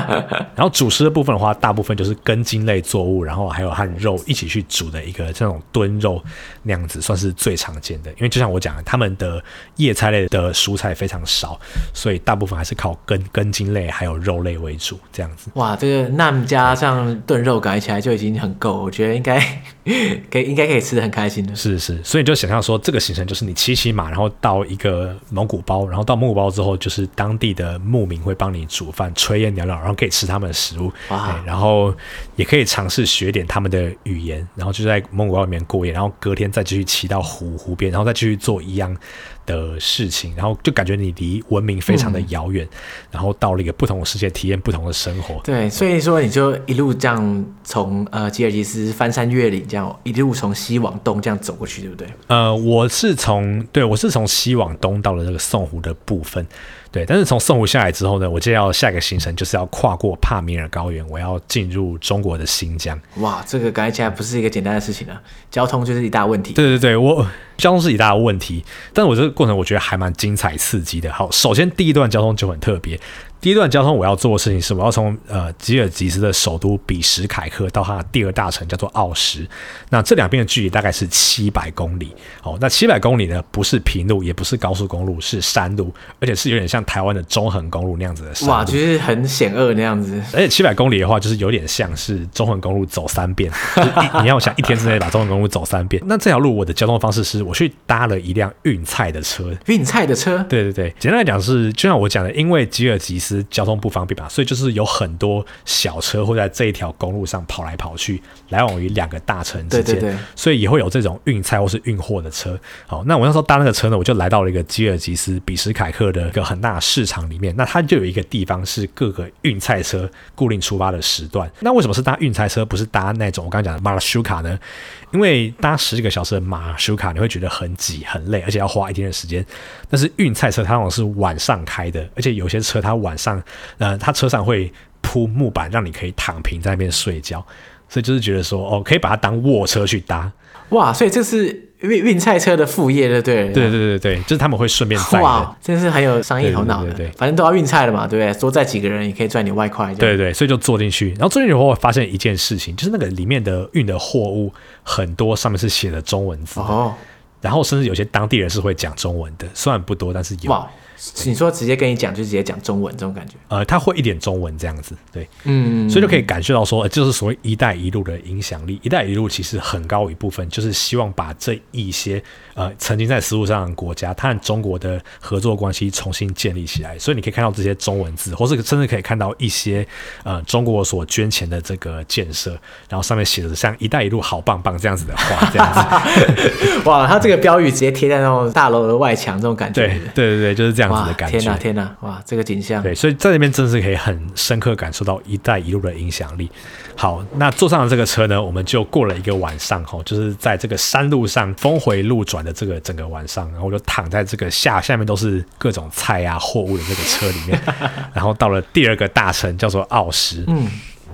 [laughs] 然后主食的部分的话，大部分就是根茎类作物，然后还有和肉一起去煮的一个这种炖肉那样子，算是最常见的。因为就像我讲的，他们的叶菜类的蔬菜非常少，所以大部分还是靠根根茎类还有肉类为主，这样子。哇，这个。Naan 加上炖肉改起来就已经很够，我觉得应该 [laughs] 可以，应该可以吃的很开心的。是是，所以你就想象说，这个行程就是你骑骑马，然后到一个蒙古包，然后到蒙古包之后，就是当地的牧民会帮你煮饭、炊烟袅袅，然后可以吃他们的食物，哇。然后也可以尝试学点他们的语言，然后就在蒙古包里面过夜，然后隔天再继续骑到湖湖边，然后再继续做一样的事情，然后就感觉你离文明非常的遥远，嗯、然后到了一个不同的世界，体验不同的生活。对，所以说你就一路这样从呃吉尔吉斯翻山越岭，这样一路从西往东这样走过去，对不对？呃，我是从对我是从西往东到了这个宋湖的部分。对，但是从宋湖下来之后呢，我就要下一个行程就是要跨过帕米尔高原，我要进入中国的新疆。哇，这个感觉起来不是一个简单的事情啊，交通就是一大问题。对对对，我交通是一大问题，但是我这个过程我觉得还蛮精彩刺激的。好，首先第一段交通就很特别。第一段交通我要做的事情是，我要从呃吉尔吉斯的首都比什凯克到它的第二大城叫做奥什。那这两边的距离大概是七百公里。哦，那七百公里呢，不是平路，也不是高速公路，是山路，而且是有点像台湾的中横公路那样子的。哇，就是很险恶那样子。而且七百公里的话，就是有点像是中横公路走三遍。就是、你要想一天之内把中横公路走三遍，那这条路我的交通方式是，我去搭了一辆运菜的车。运菜的车？对对对，简单来讲是，就像我讲的，因为吉尔吉斯。斯交通不方便嘛，所以就是有很多小车会在这一条公路上跑来跑去，来往于两个大城之间。对对对，所以也会有这种运菜或是运货的车。好，那我那时候搭那个车呢，我就来到了一个吉尔吉斯比什凯克的一个很大的市场里面。那它就有一个地方是各个运菜车固定出发的时段。那为什么是搭运菜车，不是搭那种我刚刚讲的马拉修卡呢？因为搭十几个小时的马修卡，你会觉得很挤很累，而且要花一天的时间。但是运菜车它往往是晚上开的，而且有些车它晚上，呃，它车上会铺木板，让你可以躺平在那边睡觉。所以就是觉得说，哦，可以把它当卧车去搭。哇，所以这是。运运菜车的副业，对不对？对对对对，就是他们会顺便载。哇，真是很有商业头脑的。对，对，对，对，反正都要运菜了嘛，对不对？多载几个人也可以赚点外快。对，对对，所以就坐进去，然后坐进去以后，我发现一件事情，就是那个里面的运的货物很多，上面是写的中文字。哦。然后甚至有些当地人是会讲中文的，虽然不多，但是有。哇。你说直接跟你讲，就直接讲中文这种感觉？呃，他会一点中文这样子，对，嗯，所以就可以感受到说，就是所谓“一带一路”的影响力。“一带一路”其实很高一部分就是希望把这一些呃曾经在丝路上的国家，它和中国的合作关系重新建立起来。所以你可以看到这些中文字，或是甚至可以看到一些呃中国所捐钱的这个建设，然后上面写的像“一带一路好棒棒”这样子的话，这样子。[laughs] [laughs] 哇，他这个标语直接贴在那种大楼的外墙，这种感觉。对对对对，就是这样。哇，天哪天哪！哇，这个景象。对，所以在那边真的是可以很深刻感受到“一带一路”的影响力。好，那坐上了这个车呢，我们就过了一个晚上哈，就是在这个山路上峰回路转的这个整个晚上，然后我就躺在这个下下面都是各种菜啊货物的这个车里面，[laughs] 然后到了第二个大城叫做奥什。嗯。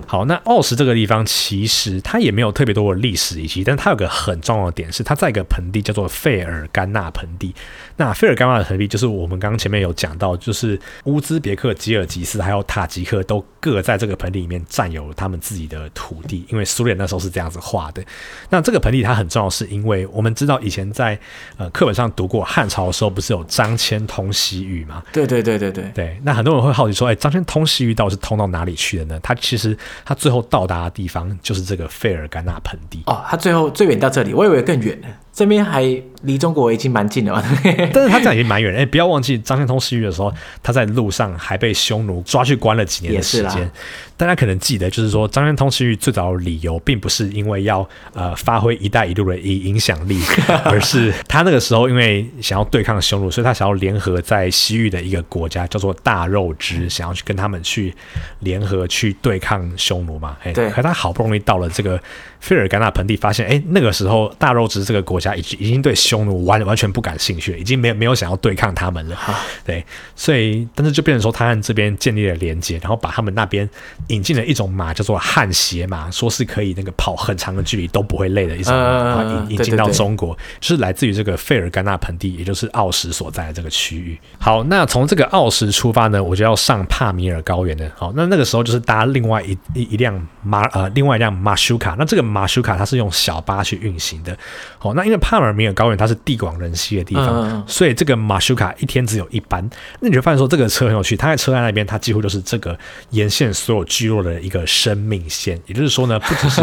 好，那奥什这个地方其实它也没有特别多的历史遗迹，但它有个很重要的点是，它在一个盆地叫做费尔干纳盆地。那费尔干纳的盆地就是我们刚刚前面有讲到，就是乌兹别克、吉尔吉斯还有塔吉克都各在这个盆地里面占有他们自己的土地，因为苏联那时候是这样子画的。那这个盆地它很重要，是因为我们知道以前在呃课本上读过汉朝的时候，不是有张骞通西域吗？对对对对对对。那很多人会好奇说，哎，张骞通西域到底是通到哪里去的呢？它其实他最后到达的地方就是这个费尔干纳盆地哦，他最后最远到这里，我以为更远呢。这边还离中国已经蛮近了嘛，[laughs] 但是他这样已经蛮远了。哎，不要忘记张骞通西域的时候，他在路上还被匈奴抓去关了几年的时间。大家可能记得，就是说张骞通西域最早的理由，并不是因为要呃发挥“一带一路”的影影响力，[laughs] 而是他那个时候因为想要对抗匈奴，所以他想要联合在西域的一个国家叫做大肉支，想要去跟他们去联合去对抗匈奴嘛。哎，对。可他好不容易到了这个费尔干纳盆地，发现哎，那个时候大肉支这个国家已经已经对匈奴完完全不感兴趣，已经没有没有想要对抗他们了。对，所以但是就变成说他和这边建立了连接，然后把他们那边。引进了一种马叫做汗血马，说是可以那个跑很长的距离都不会累的一种马，引引进到中国，就是来自于这个费尔干纳盆地，也就是奥什所在的这个区域。好，那从这个奥什出发呢，我就要上帕米尔高原的。好，那那个时候就是搭另外一一一辆马呃，另外一辆马修卡。那这个马修卡它是用小巴去运行的。好，那因为帕尔米尔高原它是地广人稀的地方，所以这个马修卡一天只有一班。那你就发现说这个车很有趣，它在车站那边，它几乎就是这个沿线所有。聚落的一个生命线，也就是说呢，不只是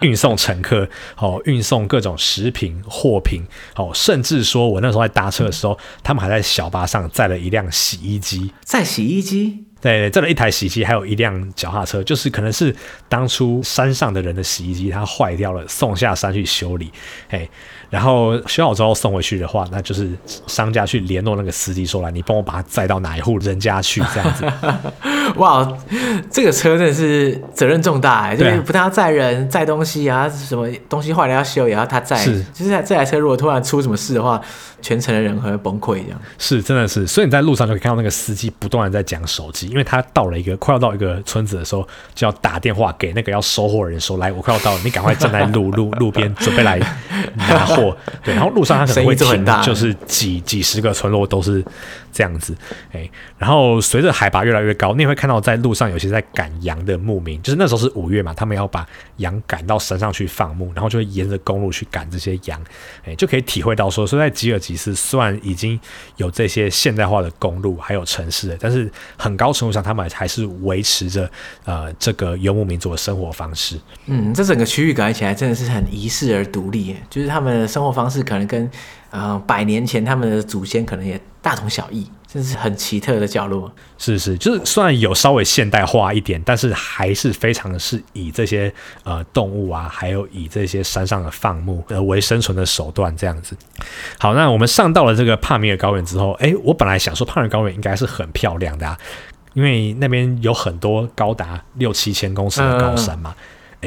运送乘客，[laughs] 哦，运送各种食品、货品，哦，甚至说我那时候在搭车的时候，他们还在小巴上载了一辆洗衣机，在洗衣机，对，这里一台洗衣机，还有一辆脚踏车，就是可能是当初山上的人的洗衣机，它坏掉了，送下山去修理，嘿。然后修好之后送回去的话，那就是商家去联络那个司机说，来，你帮我把它载到哪一户人家去这样子。[laughs] 哇，这个车真的是责任重大哎，就是不但要载人载东西啊，什么东西坏了要修也要他载。是，就是这台车如果突然出什么事的话，全程的人会崩溃一样。是，真的是。所以你在路上就可以看到那个司机不断的在讲手机，因为他到了一个快要到一个村子的时候，就要打电话给那个要收货的人说，来，我快要到了，你赶快站在路路路边准备来拿货。对，然后路上他可能会停，就是几几十个村落都是这样子，哎，然后随着海拔越来越高，你也会看到在路上有些在赶羊的牧民，就是那时候是五月嘛，他们要把羊赶到山上去放牧，然后就会沿着公路去赶这些羊，哎，就可以体会到说，说在吉尔吉斯虽然已经有这些现代化的公路还有城市，但是很高程度上他们还是维持着呃这个游牧民族的生活方式。嗯，这整个区域感觉起来真的是很遗世而独立，就是他们的生活方式可能跟呃百年前他们的祖先可能也大同小异。真是很奇特的角落。是是，就是虽然有稍微现代化一点，但是还是非常的是以这些呃动物啊，还有以这些山上的放牧呃为生存的手段这样子。好，那我们上到了这个帕米尔高原之后，哎，我本来想说帕米尔高原应该是很漂亮的啊，因为那边有很多高达六七千公尺的高山嘛。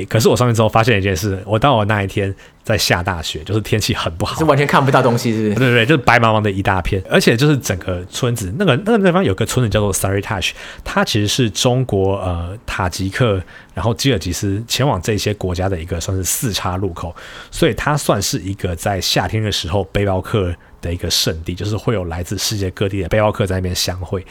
可是我上去之后发现一件事，我到我那一天在下大雪，就是天气很不好，是完全看不到东西，是不是？对对对，就是白茫茫的一大片，而且就是整个村子，那个那个地方有个村子叫做 Saritash，它其实是中国呃塔吉克，然后吉尔吉斯前往这些国家的一个算是四岔路口，所以它算是一个在夏天的时候背包客的一个圣地，就是会有来自世界各地的背包客在那边相会。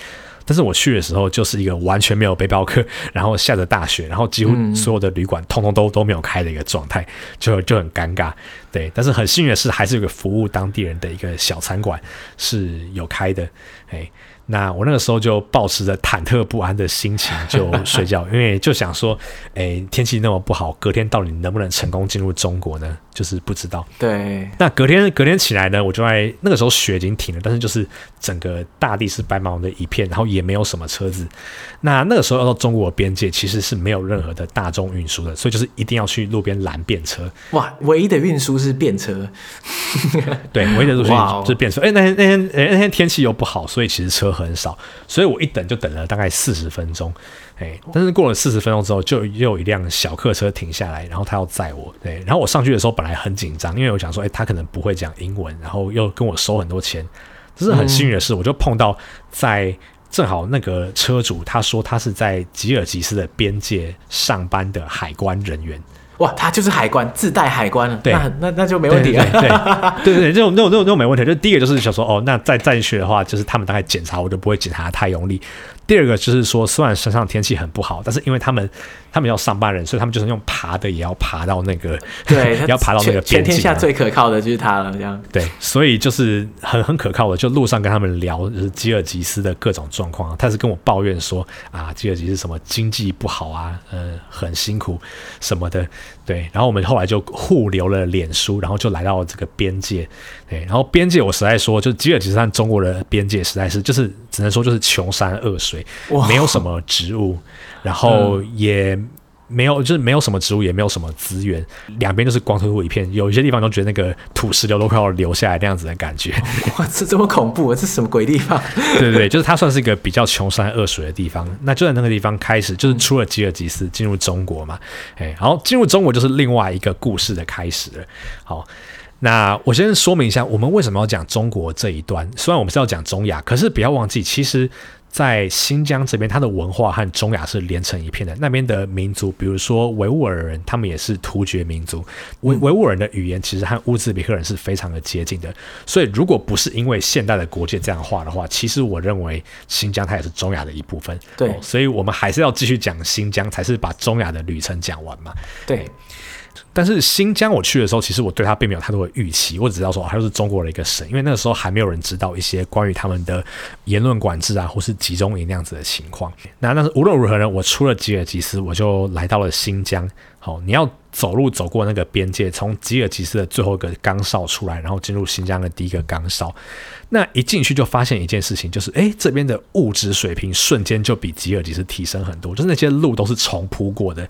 但是我去的时候，就是一个完全没有背包客，[laughs] 然后下着大雪，然后几乎所有的旅馆通通都都没有开的一个状态，就就很尴尬。对，但是很幸运的是，还是有个服务当地人的一个小餐馆是有开的。哎。那我那个时候就保持着忐忑不安的心情就睡觉，[laughs] 因为就想说，哎，天气那么不好，隔天到底能不能成功进入中国呢？就是不知道。对。那隔天隔天起来呢，我就在那个时候雪已经停了，但是就是整个大地是白茫茫的一片，然后也没有什么车子。那那个时候要到中国边界，其实是没有任何的大众运输的，所以就是一定要去路边拦便车。哇，唯一的运输是便车。对，唯一的运输就是便车。哎，那天那天哎那天天气又不好，所以其实车很少，所以我一等就等了大概四十分钟，哎，但是过了四十分钟之后，就又有一辆小客车停下来，然后他要载我，对，然后我上去的时候本来很紧张，因为我想说，哎，他可能不会讲英文，然后又跟我收很多钱，这是很幸运的事，我就碰到在正好那个车主，他说他是在吉尔吉斯的边界上班的海关人员。哇，他就是海关，自带海关了，对，那那那就没问题了。对对 [laughs] 对，这种，这种这种这种没问题。就第一个就是想说，哦，那再再进去的话，就是他们大概检查，我就不会检查太用力。第二个就是说，虽然山上天气很不好，但是因为他们他们要上班人，所以他们就是用爬的，也要爬到那个，对，[laughs] 要爬到那个边境。全天下最可靠的就是他了，这样。对，所以就是很很可靠的。就路上跟他们聊，就是吉尔吉斯的各种状况。他是跟我抱怨说啊，吉尔吉斯什么经济不好啊，呃，很辛苦什么的。对，然后我们后来就互留了脸书，然后就来到这个边界。对，然后边界我实在说，就吉尔吉斯和中国的边界实在是就是只能说就是穷山恶水。没有什么植物，然后也没有，就是没有什么植物，也没有什么资源，两边就是光秃秃一片。有一些地方都觉得那个土石流都快要流下来那样子的感觉。[laughs] 哇，这这么恐怖啊！这是什么鬼地方？[laughs] 对对对，就是它算是一个比较穷山恶水的地方。那就在那个地方开始，就是出了吉尔吉斯进入中国嘛。哎，然后进入中国就是另外一个故事的开始了。好。那我先说明一下，我们为什么要讲中国这一端？虽然我们是要讲中亚，可是不要忘记，其实，在新疆这边，它的文化和中亚是连成一片的。那边的民族，比如说维吾尔人，他们也是突厥民族。维维吾尔人的语言其实和乌兹别克人是非常的接近的。所以，如果不是因为现代的国界这样画的话，其实我认为新疆它也是中亚的一部分。对，哦，所以我们还是要继续讲新疆，才是把中亚的旅程讲完嘛。对。但是新疆我去的时候，其实我对它并没有太多的预期，我只知道说它就是中国的一个省，因为那个时候还没有人知道一些关于他们的言论管制啊，或是集中营那样子的情况。那但是无论如何呢，我出了吉尔吉斯，我就来到了新疆。好，你要走路走过那个边界，从吉尔吉斯的最后一个岗哨出来，然后进入新疆的第一个岗哨。那一进去就发现一件事情，就是哎，这边的物质水平瞬间就比吉尔吉斯提升很多，就是那些路都是重铺过的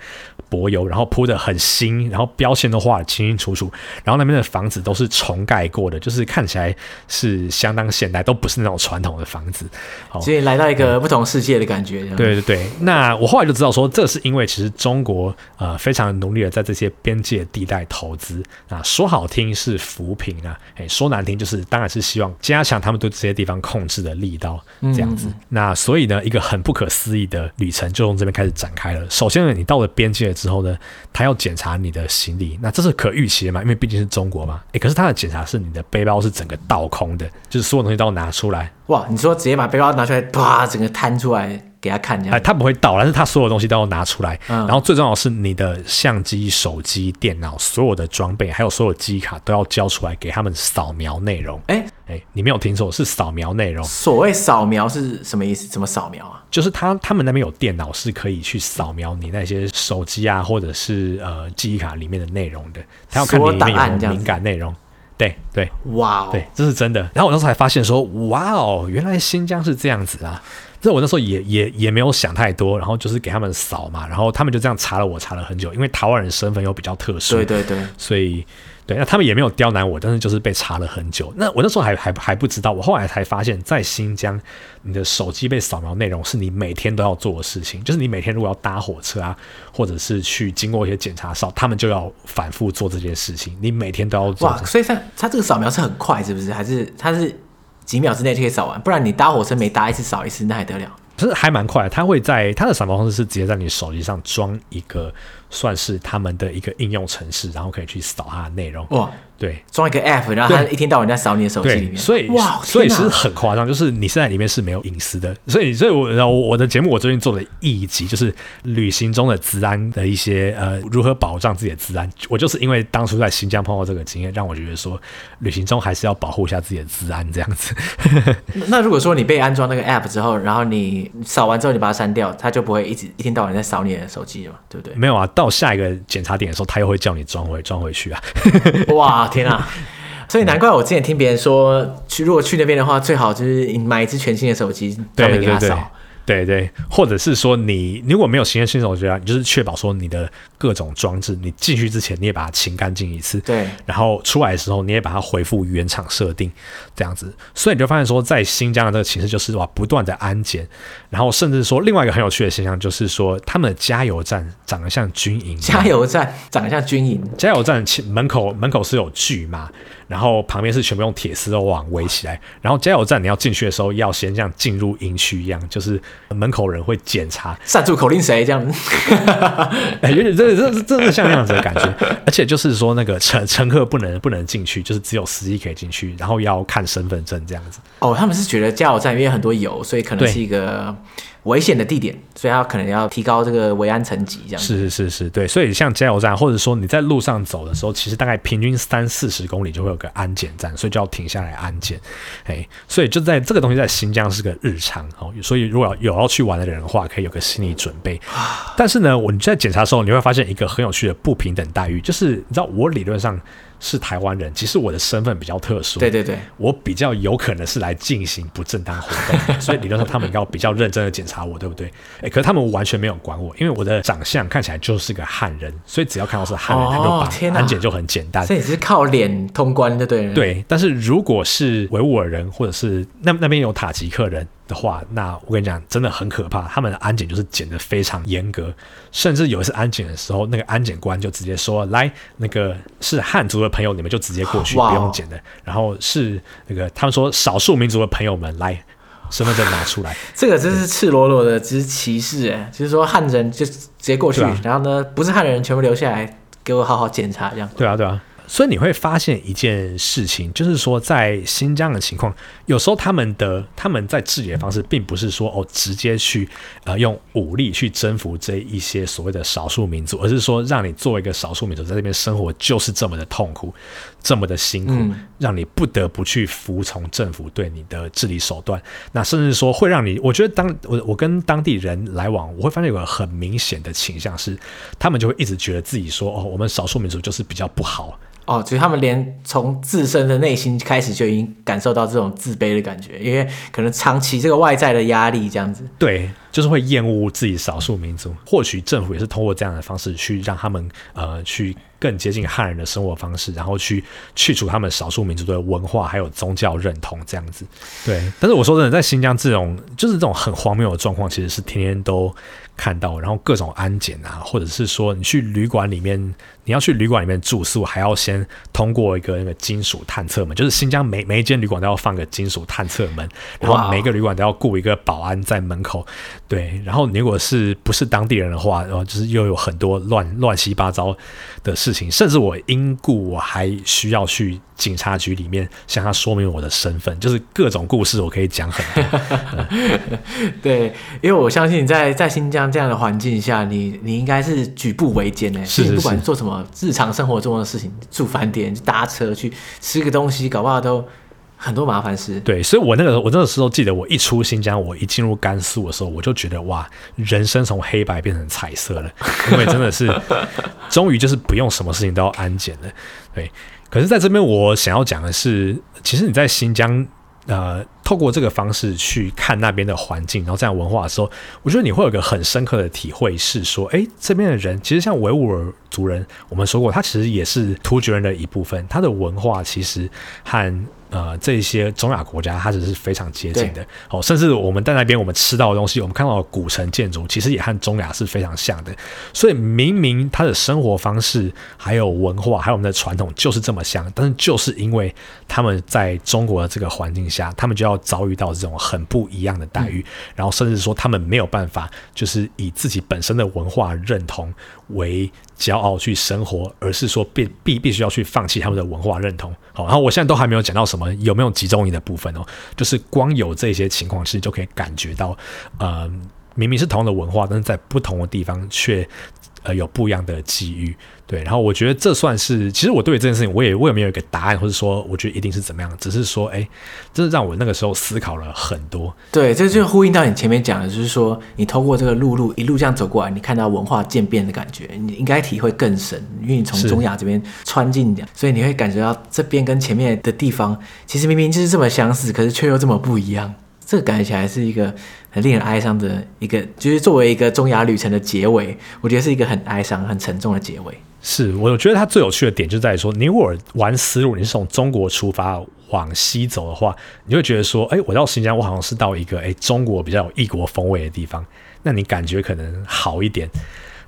柏油，然后铺得很新，然后标签都画得清清楚楚，然后那边的房子都是重盖过的，就是看起来是相当现代，都不是那种传统的房子。好，所以来到一个不同世界的感觉。对对对，那我后来就知道说，这是因为其实中国呃非常努力的在这些边界地带投资啊，说好听是扶贫啊，哎，说难听就是当然是希望加。强他们对这些地方控制的力道这样子，嗯、那所以呢，一个很不可思议的旅程就从这边开始展开了。首先呢，你到了边界之后呢，他要检查你的行李，那这是可预期的嘛，因为毕竟是中国嘛。诶，可是他的检查是你的背包是整个倒空的，就是所有东西都要拿出来。哇，你说直接把背包拿出来，啪，整个摊出来。给他看，哎，他不会倒，但是他所有东西都要拿出来。嗯，然后最重要的是你的相机、手机、电脑，所有的装备，还有所有机卡都要交出来给他们扫描内容。哎哎，你没有听错，是扫描内容。所谓扫描是什么意思？怎么扫描啊？就是他他们那边有电脑是可以去扫描你那些手机啊，或者是呃记忆卡里面的内容的。他要看你里面有没有敏感内容。对对，哇哦，对，这是真的。然后我当时候才发现说，哇哦，原来新疆是这样子啊。这我那时候也也也没有想太多，然后就是给他们扫嘛，然后他们就这样查了我查了很久，因为台湾人身份又比较特殊，对对对，所以对，那他们也没有刁难我，但是就是被查了很久。那我那时候还还还不知道，我后来才发现，在新疆，你的手机被扫描内容是你每天都要做的事情，就是你每天如果要搭火车啊，或者是去经过一些检查哨，他们就要反复做这件事情，你每天都要做。哇，所以他他这个扫描是很快，是不是？还是他是？几秒之内就可以扫完，不然你搭火车每搭一次扫一次，那还得了？不是还蛮快的，它会在它的扫描方式是直接在你手机上装一个，算是他们的一个应用程式，然后可以去扫它的内容。哇！对，装一个 app，然后他一天到晚在扫你的手机里面，所以哇，所以是很夸张，就是你现在里面是没有隐私的。所以，所以我然后我的节目我最近做了一集，就是旅行中的治安的一些呃如何保障自己的治安。我就是因为当初在新疆碰到这个经验，让我觉得说旅行中还是要保护一下自己的治安这样子。[laughs] 那如果说你被安装那个 app 之后，然后你扫完之后你把它删掉，它就不会一直一天到晚在扫你的手机了嘛？对不对？没有啊，到下一个检查点的时候，他又会叫你装回装回去啊。哇！天啊！[laughs] 所以难怪我之前听别人说，去如果去那边的话，最好就是你买一支全新的手机，专门给他扫。对对，或者是说你如果没有新的新手机啊，你就是确保说你的各种装置，你进去之前你也把它清干净一次，对，然后出来的时候你也把它恢复原厂设定，这样子，所以你就发现说，在新疆的这个形势就是哇，不断的安检，然后甚至说另外一个很有趣的现象就是说，他们的加油站长得像军营，加油站长得像军营，加油站门口门口是有锯嘛。然后旁边是全部用铁丝网围起来，然后加油站你要进去的时候，要先像进入营区一样，就是门口人会检查，上住口令谁这样子，[laughs] 哎，有点这这真的像那样子的感觉，而且就是说那个乘乘客不能不能进去，就是只有司机可以进去，然后要看身份证这样子。哦，他们是觉得加油站因为很多油，所以可能是一个。危险的地点，所以他可能要提高这个维安层级，这样是是是是，对。所以像加油站，或者说你在路上走的时候，其实大概平均三四十公里就会有个安检站，所以就要停下来安检。哎，所以就在这个东西在新疆是个日常哦。所以如果有要去玩的人的话，可以有个心理准备。但是呢，我你在检查的时候，你会发现一个很有趣的不平等待遇，就是你知道我理论上。是台湾人，其实我的身份比较特殊，对对对，我比较有可能是来进行不正当活动，[laughs] 所以理论上他们要比较认真的检查我，对不对？哎，可是他们完全没有管我，因为我的长相看起来就是个汉人，所以只要看到是汉人，他就把安检就很简单。所以只是靠脸通关的，对对。但是如果是维吾尔人，或者是那那边有塔吉克人。的话，那我跟你讲，真的很可怕。他们的安检就是检的非常严格，甚至有一次安检的时候，那个安检官就直接说：“来，那个是汉族的朋友，你们就直接过去，不用检的。然后是那个他们说少数民族的朋友们来，身份证拿出来。这个真是赤裸裸的，只是歧视哎，就是说汉人就直接过去，啊、然后呢，不是汉人全部留下来，给我好好检查这样。对啊，对啊。所以你会发现一件事情，就是说在新疆的情况，有时候他们的他们在治理的方式，并不是说哦直接去呃用武力去征服这一些所谓的少数民族，而是说让你作为一个少数民族在这边生活就是这么的痛苦，这么的辛苦，让你不得不去服从政府对你的治理手段。那甚至说会让你，我觉得当我我跟当地人来往，我会发现有个很明显的倾向是，他们就会一直觉得自己说哦，我们少数民族就是比较不好。哦，所以他们连从自身的内心开始就已经感受到这种自卑的感觉，因为可能长期这个外在的压力这样子。对，就是会厌恶自己少数民族。或许政府也是通过这样的方式去让他们呃去更接近汉人的生活方式，然后去去除他们少数民族的文化还有宗教认同这样子。对，但是我说真的，在新疆这种就是这种很荒谬的状况，其实是天天都看到，然后各种安检啊，或者是说你去旅馆里面。你要去旅馆里面住宿，还要先通过一个那个金属探测门，就是新疆每每一间旅馆都要放个金属探测门，然后每个旅馆都要雇一个保安在门口。对，然后你如果是不是当地人的话，然后就是又有很多乱乱七八糟的事情，甚至我因故我还需要去警察局里面向他说明我的身份，就是各种故事我可以讲很多。[laughs] 对，因为我相信在在新疆这样的环境下，你你应该是举步维艰的，是，是，是不管做什么。日常生活中的事情，住饭店、搭车去吃个东西，搞不好都很多麻烦事。对，所以我那个我那个时候记得，我一出新疆，我一进入甘肃的时候，我就觉得哇，人生从黑白变成彩色了，[laughs] 因为真的是终于就是不用什么事情都要安检了。对，可是在这边我想要讲的是，其实你在新疆。呃，透过这个方式去看那边的环境，然后这样文化的时候，我觉得你会有个很深刻的体会，是说，哎，这边的人其实像维吾尔族人，我们说过，他其实也是突厥人的一部分，他的文化其实和。呃，这些中亚国家，它只是非常接近的。哦，甚至我们在那边，我们吃到的东西，我们看到的古城建筑，其实也和中亚是非常像的。所以，明明他的生活方式、还有文化、还有我们的传统就是这么像，但是就是因为他们在中国的这个环境下，他们就要遭遇到这种很不一样的待遇，嗯、然后甚至说他们没有办法，就是以自己本身的文化认同为骄傲去生活，而是说必必必须要去放弃他们的文化认同。好，然后我现在都还没有讲到什么有没有集中营的部分哦，就是光有这些情况，其实就可以感觉到，呃，明明是同样的文化，但是在不同的地方却。呃，有不一样的机遇，对，然后我觉得这算是，其实我对这件事情，我也我也没有一个答案，或者说，我觉得一定是怎么样，只是说，哎，这是让我那个时候思考了很多。对，这就呼应到你前面讲的，就是说，你透过这个陆路一路这样走过来，你看到文化渐变的感觉，你应该体会更深，因为你从中亚这边穿进的，所以你会感觉到这边跟前面的地方，其实明明就是这么相似，可是却又这么不一样。这个感觉起来是一个很令人哀伤的一个，就是作为一个中亚旅程的结尾，我觉得是一个很哀伤、很沉重的结尾。是，我觉得它最有趣的点就在于说，你如果玩丝路，你是从中国出发往西走的话，你会觉得说，哎，我到新疆，我好像是到一个哎中国比较有异国风味的地方，那你感觉可能好一点。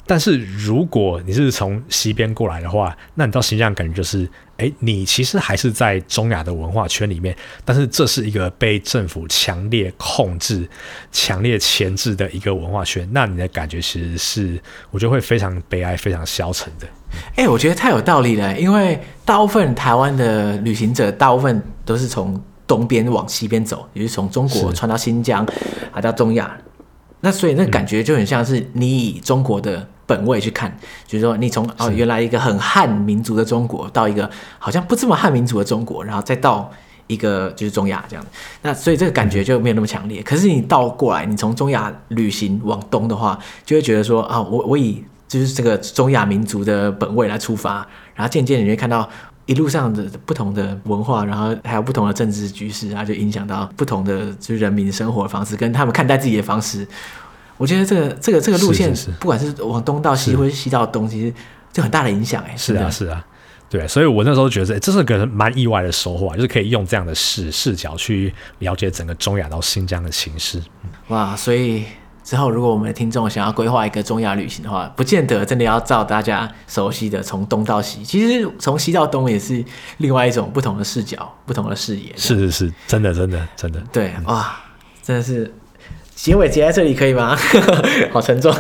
但是如果你是从西边过来的话，那你到新疆感觉就是，哎，你其实还是在中亚的文化圈里面，但是这是一个被政府强烈控制、强烈钳制的一个文化圈，那你的感觉其实是，我觉得会非常悲哀、非常消沉的。哎，我觉得太有道理了，因为大部分台湾的旅行者，大部分都是从东边往西边走，也就是从中国穿到新疆，还到中亚，那所以那感觉就很像是你以中国的。本位去看，就是说，你从哦原来一个很汉民族的中国，到一个好像不这么汉民族的中国，然后再到一个就是中亚这样，那所以这个感觉就没有那么强烈。可是你倒过来，你从中亚旅行往东的话，就会觉得说啊，我我以就是这个中亚民族的本位来出发，然后渐渐你会看到一路上的不同的文化，然后还有不同的政治局势，然后就影响到不同的就是人民生活的方式，跟他们看待自己的方式。我觉得这个这个这个路线，不管是往东到西，或是西到东，其实就很大的影响哎。是啊，是啊，对，所以我那时候觉得，这是个蛮意外的收获，就是可以用这样的视视角去了解整个中亚到新疆的形势。哇，所以之后如果我们的听众想要规划一个中亚旅行的话，不见得真的要照大家熟悉的从东到西，其实从西到东也是另外一种不同的视角、不同的视野。是是是，真的真的真的。对，哇，真的是。结尾结在这里可以吗？[laughs] 好沉重。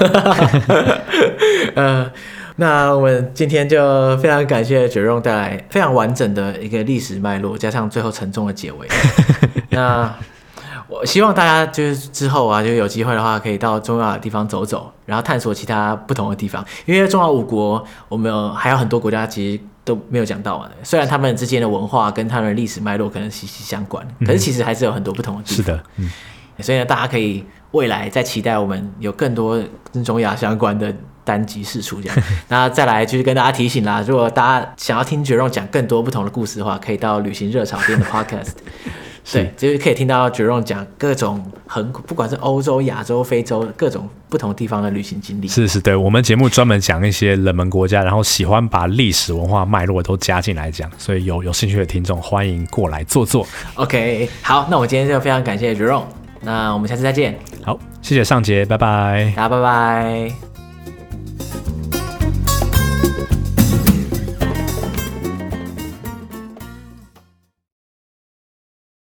[laughs] 呃，那我们今天就非常感谢 Jerome 带来非常完整的一个历史脉络，加上最后沉重的结尾。[laughs] 那我希望大家就是之后啊，就有机会的话，可以到重要的地方走走，然后探索其他不同的地方。因为中亚五国，我们有还有很多国家其实都没有讲到的。虽然他们之间的文化跟他们的历史脉络可能息息相关，可是其实还是有很多不同的地方。是的，嗯。所以呢，大家可以未来再期待我们有更多跟中亚相关的单集释出，这样。[laughs] 那再来就是跟大家提醒啦，如果大家想要听 Jerome 讲更多不同的故事的话，可以到旅行热潮店的 Podcast，[laughs] 对，就是可以听到 Jerome 讲各种很不管是欧洲、亚洲、非洲各种不同地方的旅行经历。是是，对我们节目专门讲一些冷门国家，然后喜欢把历史文化脉络都加进来讲，所以有有兴趣的听众欢迎过来坐坐。OK，好，那我今天就非常感谢 Jerome。那我们下次再见。好谢谢尚杰拜拜。大家拜拜。